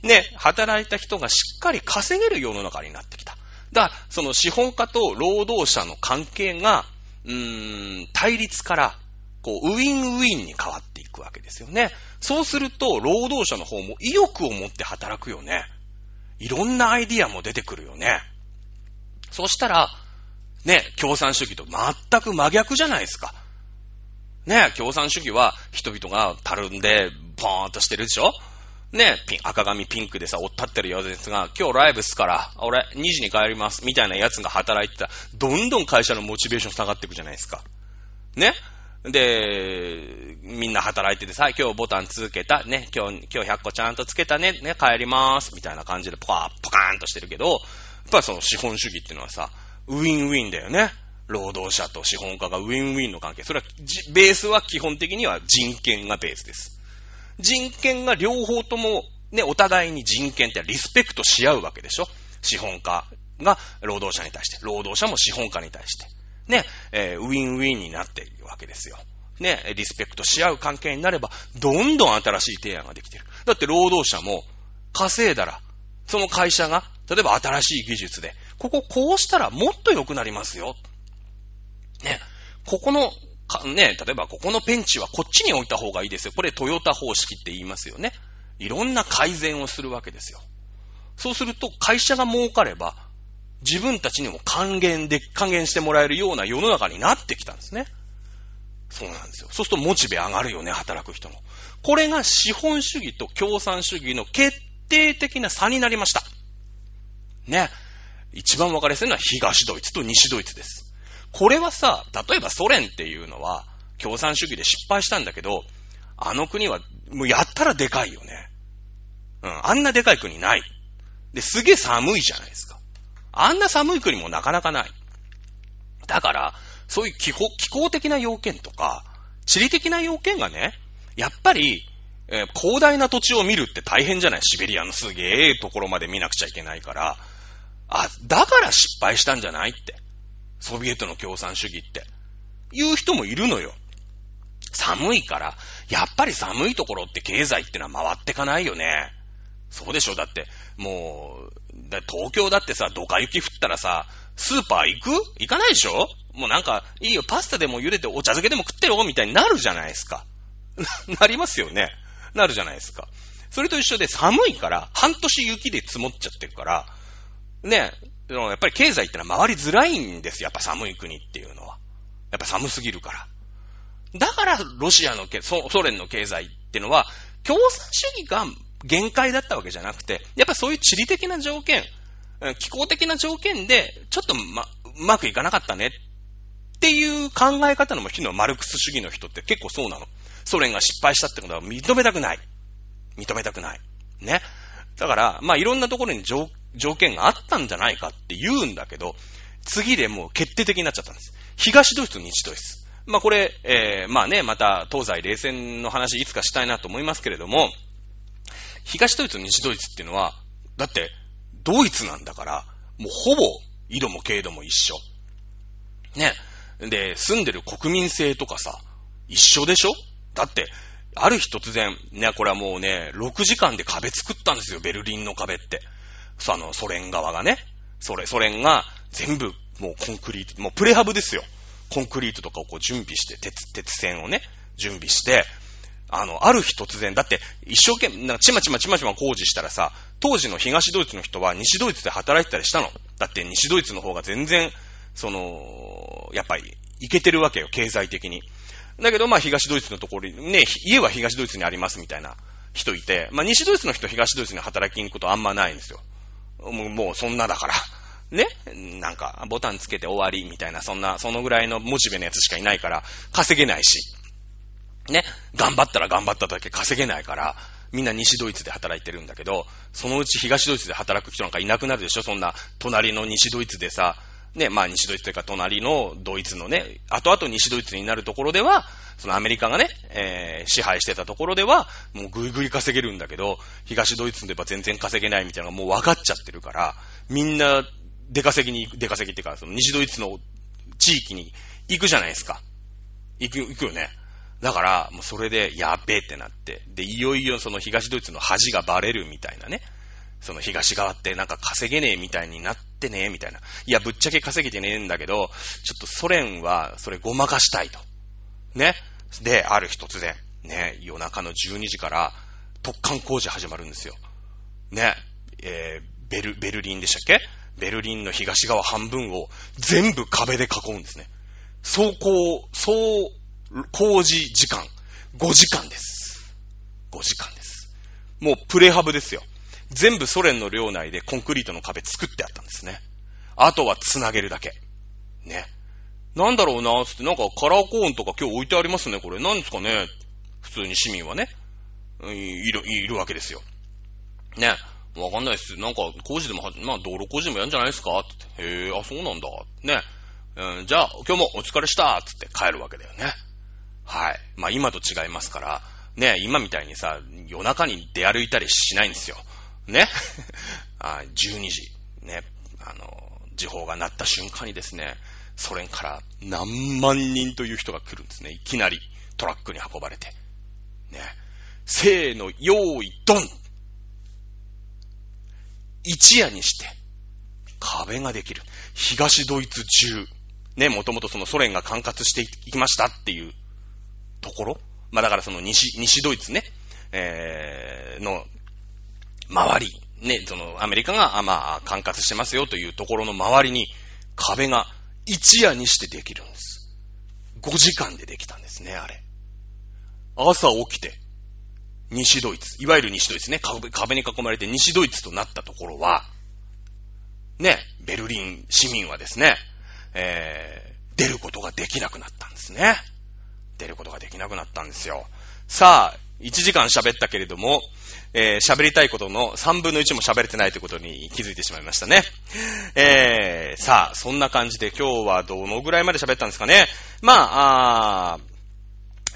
ね、働いた人がしっかり稼げる世の中になってきた。だから、その資本家と労働者の関係が、うーん、対立からこう、ウィンウィンに変わっていくわけですよね。そうすると、労働者の方も意欲を持って働くよね。いろんなアイディアも出てくるよね。そしたら、ね、共産主義と全く真逆じゃないですか。ね、共産主義は人々がたるんで、ポーンとしてるでしょね、ピン、赤髪ピンクでさ、おったってるやつが、今日ライブっすから、俺、2時に帰ります、みたいなやつが働いてたら、どんどん会社のモチベーション下がっていくじゃないですか。ねで、みんな働いててさ、今日ボタン続けた、ね、今日、今日100個ちゃんとつけたね、ね、帰りまーす、みたいな感じでポカー、ポカーンとしてるけど、やっぱりその資本主義っていうのはさ、ウィンウィンだよね。労働者と資本家がウィンウィンの関係。それは、ベースは基本的には人権がベースです。人権が両方とも、ね、お互いに人権ってリスペクトし合うわけでしょ資本家が労働者に対して、労働者も資本家に対して。ね、えー、ウィンウィンになっているわけですよ。ね、リスペクトし合う関係になれば、どんどん新しい提案ができている。だって労働者も稼いだら、その会社が、例えば新しい技術で、こここうしたらもっと良くなりますよ。ね、ここの、かね、例えばここのペンチはこっちに置いた方がいいですよ。これトヨタ方式って言いますよね。いろんな改善をするわけですよ。そうすると会社が儲かれば、自分たちにも還元で、還元してもらえるような世の中になってきたんですね。そうなんですよ。そうするとモチベ上がるよね、働く人の。これが資本主義と共産主義の決定的な差になりました。ね。一番分かりやすいのは東ドイツと西ドイツです。これはさ、例えばソ連っていうのは共産主義で失敗したんだけど、あの国はもうやったらでかいよね。うん、あんなでかい国ない。で、すげえ寒いじゃないですか。あんな寒い国もなかなかない。だから、そういう気候気候的な要件とか、地理的な要件がね、やっぱり、えー、広大な土地を見るって大変じゃない？シベリアのすげえところまで見なくちゃいけないから、あ、だから失敗したんじゃないって。ソビエトの共産主義って。言う人もいるのよ。寒いから、やっぱり寒いところって経済ってのは回ってかないよね。そうでしょ？だって、もう、だ東京だってさ、ドカ雪降ったらさ、スーパー行く？行かないでしょ？もうなんか、いいよ、パスタでも茹でてお茶漬けでも食ってろみたいになるじゃないですか。なりますよね。なるじゃないですか。それと一緒で寒いから、半年雪で積もっちゃってるから、ね、やっぱり経済ってのは回りづらいんですよ。やっぱ寒い国っていうのは。やっぱ寒すぎるから。だから、ロシアのソ、ソ連の経済ってのは、共産主義が限界だったわけじゃなくて、やっぱそういう地理的な条件、気候的な条件で、ちょっとま、うまくいかなかったねっていう考え方の人のマルクス主義の人って結構そうなの。ソ連が失敗したってことは認めたくない。認めたくない。ね。だから、まあいろんなところに条件があったんじゃないかって言うんだけど、次でもう決定的になっちゃったんです。東ドイツと西ドイツ。まあこれ、えー、まあね、また東西冷戦の話いつかしたいなと思いますけれども、東ドイツと西ドイツっていうのは、だってドイツなんだから、もうほぼ色も経度も一緒。ね。で、住んでる国民性とかさ、一緒でしょ？だって、ある日突然、ね、これはもうね、6時間で壁作ったんですよ、ベルリンの壁って。そあの、ソ連側がね。それ、ソ連が全部もうコンクリート、もうプレハブですよ。コンクリートとかをこう準備して、鉄、鉄線をね、準備して、あの、ある日突然、だって一生懸命、なんかちまちまちまちま工事したらさ、当時の東ドイツの人は西ドイツで働いてたりしたの。だって西ドイツの方が全然、その、やっぱり、いけてるわけよ、経済的に。だけど、まあ、東ドイツのところに、ね、家は東ドイツにありますみたいな人いて、まあ、西ドイツの人東ドイツに働きに行くことあんまないんですよ。もう、もうそんなだから。ね？なんか、ボタンつけて終わりみたいな、そんな、そのぐらいのモチベのやつしかいないから、稼げないし。ね、頑張ったら頑張っただけ稼げないから、みんな西ドイツで働いてるんだけど、そのうち東ドイツで働く人なんかいなくなるでしょ？そんな、隣の西ドイツでさ、ね、まあ西ドイツというか隣のドイツのね、後々西ドイツになるところでは、そのアメリカがね、えー、支配してたところでは、もうぐいぐい稼げるんだけど、東ドイツで言えば全然稼げないみたいなのがもう分かっちゃってるから、みんな出稼ぎに、出稼ぎっていうか、その西ドイツの地域に行くじゃないですか。行く、行くよね。だから、もうそれで、やべえってなって、で、いよいよその東ドイツの恥がバレるみたいなね。その東側ってなんか稼げねえみたいになってねえみたいな。いや、ぶっちゃけ稼げてねえんだけど、ちょっとソ連はそれごまかしたいと。ね。で、ある日突然、ね、夜中の12時から突貫工事始まるんですよ。ね。えー、ベル、ベルリンでしたっけ？ベルリンの東側半分を全部壁で囲うんですね。走行、走工事時間、5時間です。5時間です。もうプレハブですよ。全部ソ連の領内でコンクリートの壁作ってあったんですね。あとは繋げるだけ。ね。なんだろうな、つって、なんかカラーコーンとか今日置いてありますね、これ。なんですかね普通に市民はね。いる、いるわけですよ。ね。わかんないっす。なんか、工事でもまあ、道路工事でもやるんじゃないですか？って。へえ、あ、そうなんだ。ね。うん、じゃあ、今日もお疲れしたつって帰るわけだよね。はい。まあ、今と違いますから、ね、今みたいにさ、夜中に出歩いたりしないんですよ。ね。あ12時、ね、あの、時報が鳴った瞬間にですね、ソ連から何万人という人が来るんですね。いきなりトラックに運ばれて。ね。せーの、用意、ドン一夜にして、壁ができる。東ドイツ中、ね、もともとそのソ連が管轄していきましたっていうところ？まあだからその西、西ドイツね、えー、の、周り、ね、そのアメリカが、まあ、管轄してますよというところの周りに壁が一夜にしてできるんです。5時間でできたんですね、あれ。朝起きて、西ドイツ、いわゆる西ドイツね、壁に囲まれて西ドイツとなったところは、ね、ベルリン市民はですね、えー、出ることができなくなったんですね。出ることができなくなったんですよ。さあ、1時間喋ったけれども、えー、喋りたいことの3分の1も喋れてないということに気づいてしまいましたね。えー、さあ、そんな感じで今日はどのぐらいまで喋ったんですかね。まあ、あ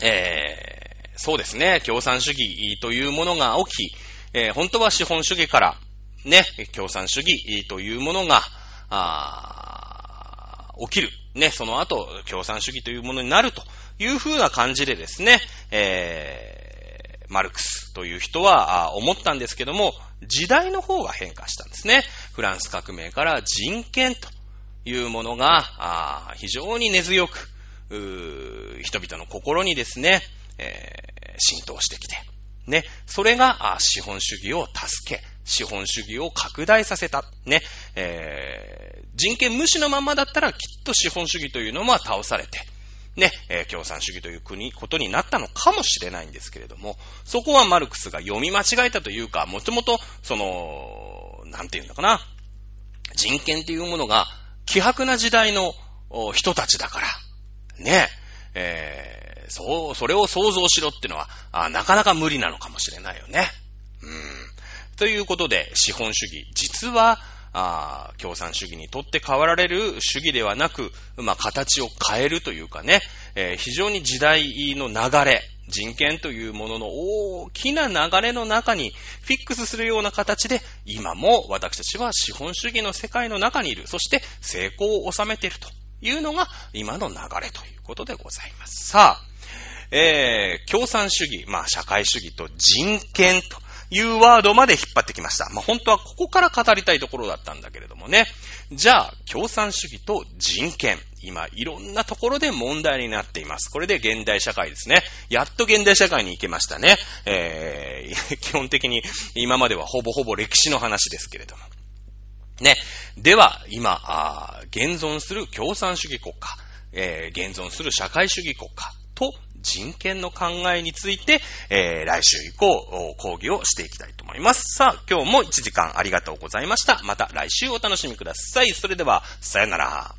えー、そうですね、共産主義というものが起き、えー、本当は資本主義から、ね、共産主義というものが、あ起きる。ね、その後、共産主義というものになるというふうな感じでですね、えー、マルクスという人は思ったんですけども、時代の方が変化したんですね。フランス革命から人権というものが非常に根強く、人々の心にですね、えー、浸透してきて、ね、それが資本主義を助け、資本主義を拡大させた。ね、えー、人権無視のままだったらきっと資本主義というのは倒されて、ね、えー、共産主義という国、ことになったのかもしれないんですけれども、そこはマルクスが読み間違えたというか、もともと、その、なんて言うんだかな、人権っていうものが、希薄な時代の人たちだから、ね、えー、そう、それを想像しろってのは、あなかなか無理なのかもしれないよね。うん。ということで、資本主義、実は、あ共産主義にとって変わられる主義ではなく、まあ、形を変えるというかね、えー、非常に時代の流れ、人権というものの大きな流れの中にフィックスするような形で、今も私たちは資本主義の世界の中にいる。そして成功を収めているというのが今の流れということでございます。さあ、えー、共産主義、まあ社会主義と人権というワードまで引っ張ってきました。まあ、本当はここから語りたいところだったんだけれどもね。じゃあ、共産主義と人権。今、いろんなところで問題になっています。これで現代社会ですね。やっと現代社会に行けましたね。えー、基本的に今まではほぼほぼ歴史の話ですけれども。ね。では、今、あ現存する共産主義国家、えー、現存する社会主義国家と人権の考えについて、えー、来週以降、講義をしていきたいと思います。さあ、今日も1時間ありがとうございました。また来週お楽しみください。それでは、さよなら。